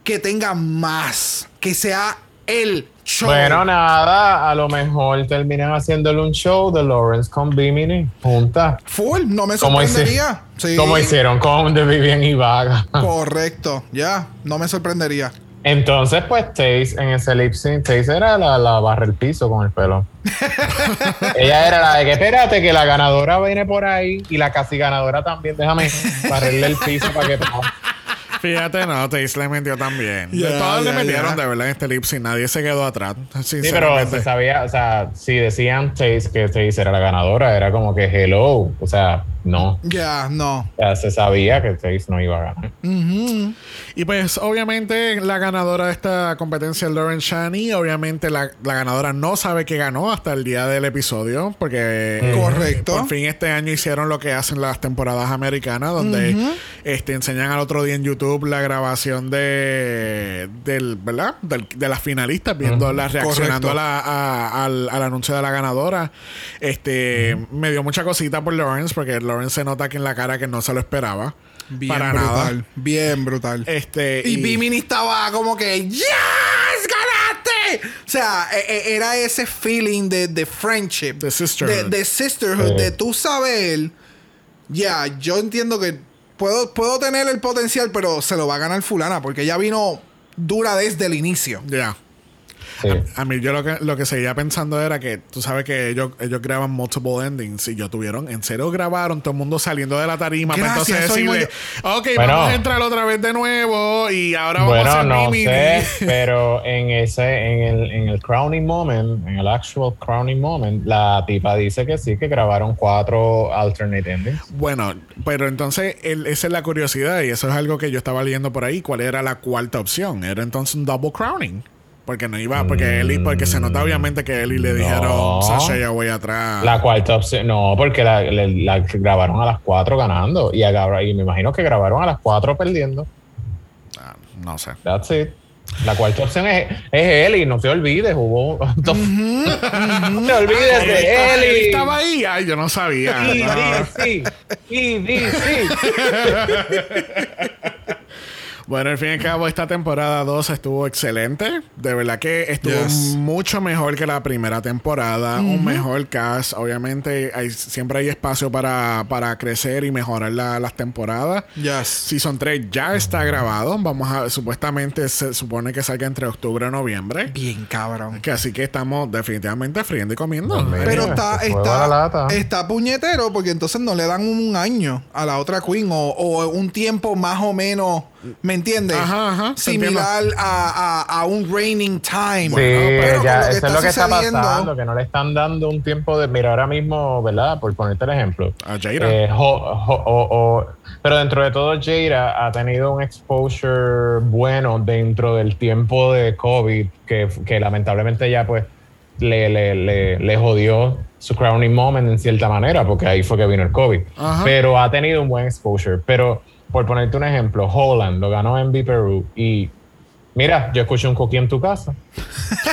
S2: que tenga más, que sea el show.
S3: Bueno, nada, a lo mejor terminan haciéndole un show de Lawrence con Bimini juntas.
S2: Full, no me
S3: Como, hici-
S2: sorprendería. Sí,
S3: como hicieron con The Vivian y Vaga.
S2: Correcto, ya, no me sorprendería.
S3: Entonces, pues, Taze en ese lip sync, Taze era la, la barra el piso con el pelo. [laughs] Ella era la de que espérate, que la ganadora viene por ahí y la casi ganadora también. Déjame barrerle el piso para que
S1: Fíjate, no, Taze le metió también.
S2: Ya,
S1: Todos le metieron de verdad en este lip sync. Nadie se quedó atrás.
S3: Sí, pero se sabía, o sea, si decían Taze que Taze era la ganadora, era como que hello. O sea, no.
S2: Ya, no.
S3: Sea, se sabía que Taze no iba a ganar.
S1: Y pues, obviamente, la ganadora de esta competencia es Lauren Shani. Obviamente, la, la ganadora no sabe que ganó hasta el día del episodio. Porque.
S2: Correcto.
S1: por fin este año hicieron lo que hacen las temporadas americanas, donde este, enseñan al otro día en YouTube la grabación de. Del, ¿Verdad? Del- de las finalistas, reaccionando a la- a- al, al anuncio de la ganadora. Este. Me dio mucha cosita por Lawrence, porque Lawrence se nota que en la cara que no se lo esperaba.
S2: Bien
S1: para
S2: brutal,
S1: nada.
S2: bien brutal.
S1: Este.
S2: Y Bimini estaba como que ¡Yes! ¡Ganaste! O sea, e- e- era ese feeling de, de friendship.
S1: De sisterhood.
S2: De, de sisterhood. De tú saber. Ya, yo entiendo que puedo, puedo tener el potencial, pero se lo va a ganar fulana. Porque ella vino dura desde el inicio.
S1: Ya.
S3: Sí.
S1: A mí yo lo que, lo que seguía pensando era que tú sabes que ellos, ellos graban multiple endings y yo tuvieron, en serio grabaron todo el mundo saliendo de la tarima para
S2: Gracias,
S1: entonces decirle, ok,
S3: Bueno.
S1: vamos a entrar otra vez de nuevo y ahora vamos a
S3: Bueno,
S1: hacer
S3: no
S1: mini.
S3: sé, [laughs] pero en ese, en el, en el crowning moment, en el actual crowning moment, la tipa dice que sí, que grabaron cuatro alternate endings.
S1: Bueno, pero entonces el- esa es la curiosidad y eso es algo que yo estaba leyendo por ahí. ¿Cuál era la cuarta opción? Era entonces un double crowning. Porque no iba, porque Eli, porque se nota obviamente que Eli le
S3: No.
S1: dijeron Sasha ya voy atrás.
S3: La cuarta opción, no, porque la, la- la grabaron a las cuatro ganando y, a y me imagino que grabaron a las cuatro perdiendo.
S1: Ah, no sé.
S3: That's it. La cuarta opción es, es Eli, no te olvides, hubo. [laughs] no te olvides de
S1: Eli
S3: Eli.
S1: estaba ahí. Ay, yo no sabía.
S3: Y
S1: No.
S3: sí, y sí. [laughs]
S1: Bueno, al fin y al cabo, esta temporada 2 estuvo excelente. De verdad que estuvo
S2: Yes.
S1: mucho mejor que la primera temporada. Un mejor cast. Obviamente, hay, siempre hay espacio para, para crecer y mejorar la- las temporadas.
S2: Yes.
S1: Season 3 ya está grabado. Vamos a, supuestamente se supone que salga entre octubre y noviembre.
S2: Bien cabrón.
S1: Que así que estamos definitivamente friendo y comiendo.
S2: Pero está, está,
S3: a la lata.
S2: está puñetero porque entonces no le dan un año a la otra queen o, o un tiempo más o menos, ¿me entiendes?
S1: Ajá, ajá,
S2: Similar a, a- a un reigning time.
S3: Sí,
S2: pero
S3: ya, eso es lo que está pasando, que no le están dando un tiempo de. Mira, ahora mismo, ¿verdad? Por ponerte el ejemplo.
S1: A Jaira.
S3: Eh, pero dentro de todo, Jaira ha tenido un exposure bueno dentro del tiempo de COVID, que, que lamentablemente ya, pues, le, le, le, le jodió su crowning moment en cierta manera, porque ahí fue que vino el COVID.
S1: Ajá.
S3: Pero ha tenido un buen exposure. Pero, por ponerte un ejemplo, Holland lo ganó en B Perú y mira, yo escuché un cookie en tu casa. [laughs]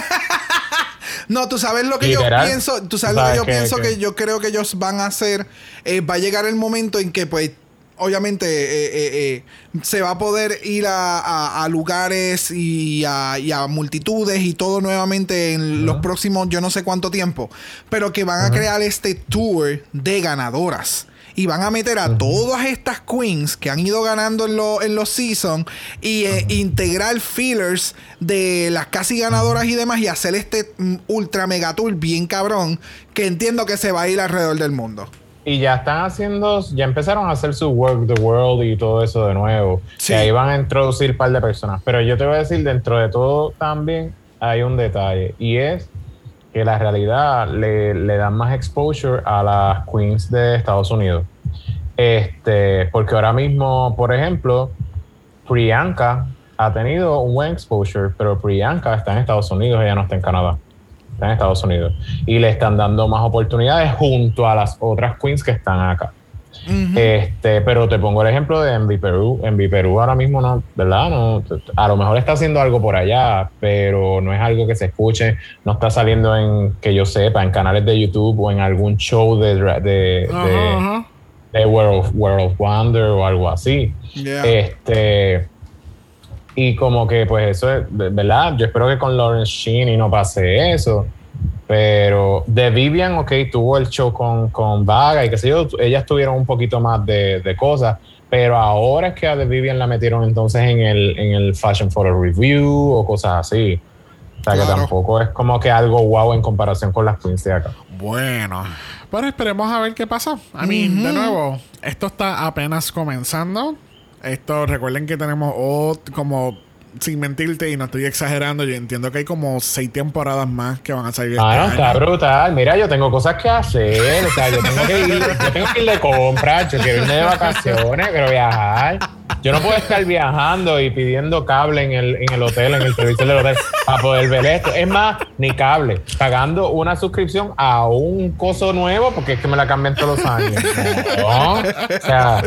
S2: No, tú sabes lo que
S3: Literal.
S2: yo pienso. Tú sabes, lo
S3: ¿Sabes
S2: que yo
S3: qué-
S2: pienso
S3: qué?
S2: que yo creo que ellos van a hacer. Eh, va a llegar el momento en que, pues, obviamente, eh, eh, se va a poder ir a, a- a lugares y a, y a multitudes y todo nuevamente en los próximos, yo no sé cuánto tiempo. Pero que van a crear este tour de ganadoras. Y van a meter a todas estas queens que han ido ganando en, lo- en los seasons y eh, integrar fillers de las casi ganadoras y demás y hacer este mm, ultra mega tour bien cabrón que entiendo que se va a ir alrededor del mundo.
S3: Y ya están haciendo, ya empezaron a hacer su Work the World y todo eso de nuevo.
S2: Sí.
S3: Y ahí van a introducir un par de personas. Pero yo te voy a decir, dentro de todo también hay un detalle. Y es que la realidad le, le dan más exposure a las queens de Estados Unidos. Este, porque ahora mismo, por ejemplo, Priyanka ha tenido un buen exposure, pero Priyanka está en Estados Unidos, ella no está en Canadá. Está en Estados Unidos. Y le están dando más oportunidades junto a las otras queens que están acá. Este, pero te pongo el ejemplo de Envy Perú. Envy Perú ahora mismo no, ¿verdad? No, a lo mejor está haciendo algo por allá, pero no es algo que se escuche, no está saliendo en, que yo sepa, en canales de YouTube o en algún show de, de, de World of, World of Wonder o algo así.
S2: Yeah.
S3: Este. Y como que, pues, eso es, ¿verdad? Yo espero que con Lawrence Sheeny no pase eso. Pero de Vivian, ok, tuvo el show con, con Vaga y qué sé yo, ellas tuvieron un poquito más de, de cosas. Pero ahora es que a The Vivian la metieron entonces en el, en el Fashion Photo Review o cosas así. O sea, que tampoco es como que algo wow en comparación con las queens de acá.
S1: Bueno, pero esperemos a ver qué pasa. A mí, de nuevo, esto está apenas comenzando. Esto, recuerden que tenemos ot- como, sin mentirte y no estoy exagerando, yo entiendo que hay como seis temporadas más que van a salir. este
S3: Ah, no,
S1: año.
S3: está brutal. Mira, yo tengo cosas que hacer. O sea, yo tengo que ir, yo tengo que ir de compras, yo quiero irme de vacaciones, quiero viajar. Yo no puedo estar viajando y pidiendo cable en el, en el hotel, en el televisor del hotel, para poder ver esto. Es más, ni cable. Pagando una suscripción a un coso nuevo, porque es que me la cambian todos los años. No. O sea,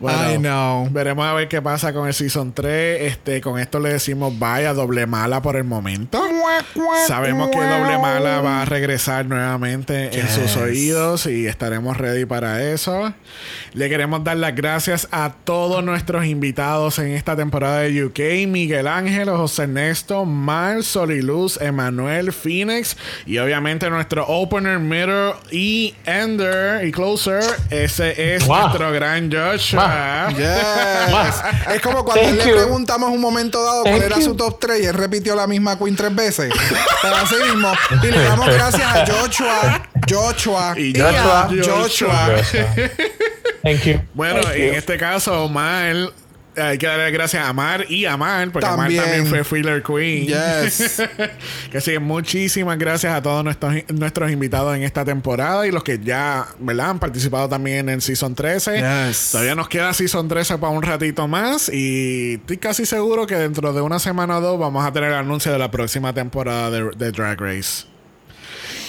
S1: Bueno,
S2: I know.
S1: Veremos a ver qué pasa con el Season 3. Este, con esto le decimos vaya doble mala por el momento. Sabemos que doble mala va a regresar nuevamente en sus oídos y estaremos ready para eso. Le queremos dar las gracias a todos nuestros invitados en esta temporada de UK: Miguel Ángel, José Ernesto, Mar, Soliluz, Emanuel, Phoenix y obviamente nuestro opener, middle y ender y closer. Ese es
S3: Wow.
S1: nuestro gran Joshua.
S2: Yes. es como cuando
S3: Thank
S2: le
S3: you.
S2: preguntamos un momento dado cuál
S3: Thank
S2: era
S3: you.
S2: su top 3 y él repitió la misma Queen tres veces. Pero así mismo. Y le damos gracias a Joshua, Joshua
S1: Y
S2: a
S1: Joshua.
S2: Joshua.
S3: Thank you.
S1: Bueno,
S3: Thank
S1: y en
S3: you.
S1: este caso, Omar, hay que darle gracias a Mar y a Mar, porque
S2: También.
S1: Mar también fue Filler Queen.
S2: Yes. [laughs]
S1: que sí, muchísimas gracias a todos nuestros, nuestros invitados en esta temporada y los que ya, ¿verdad? Han participado también en Season 13.
S2: Yes.
S1: Todavía nos queda Season 13 para un ratito más y estoy casi seguro que dentro de una semana o dos vamos a tener el anuncio de la próxima temporada de, de Drag Race.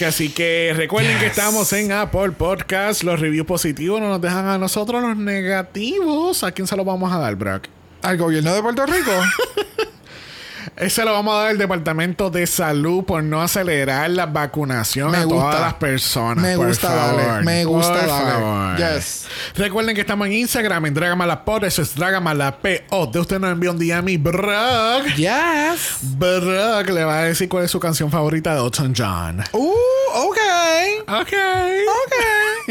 S1: Así que recuerden que estamos en Apple Podcast. Los reviews positivos no nos dejan a nosotros los negativos. ¿A quién se los vamos a dar, Brock?
S2: Al gobierno de Puerto Rico. [laughs]
S1: Ese lo vamos a dar al Departamento de Salud por no acelerar la vacunación
S2: Me
S1: a
S2: gusta.
S1: todas las personas.
S2: Me
S1: por
S2: gusta
S1: favor.
S2: darle. Me gusta
S1: Por favor.
S2: Yes.
S1: Recuerden que estamos en Instagram en Dragamalapod. Eso es Dragamalapod. De usted nos envía un día a mi Brock.
S2: Yes.
S1: Brock le va a decir cuál es su canción favorita de Elton John.
S2: Uh, ok.
S1: Ok.
S2: Ok.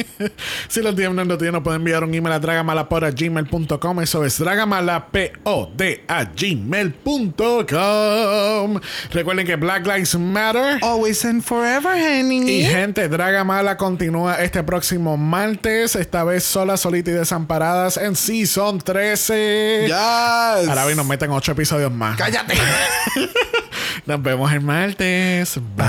S2: [laughs]
S1: si los DM no lo tienen, nos pueden enviar un email a dragamalapod.gmail.com. Eso es dragamalapod a gmail.com. Recuerden que Black Lives Matter.
S2: Always and forever, honey.
S1: Y gente, Dragamala continúa este próximo martes, esta vez sola, solita y desamparadas en Season 13.
S2: Yes.
S1: Ahora bien, nos meten ocho episodios más.
S2: Cállate. [laughs]
S1: Nos vemos el martes.
S2: Bye.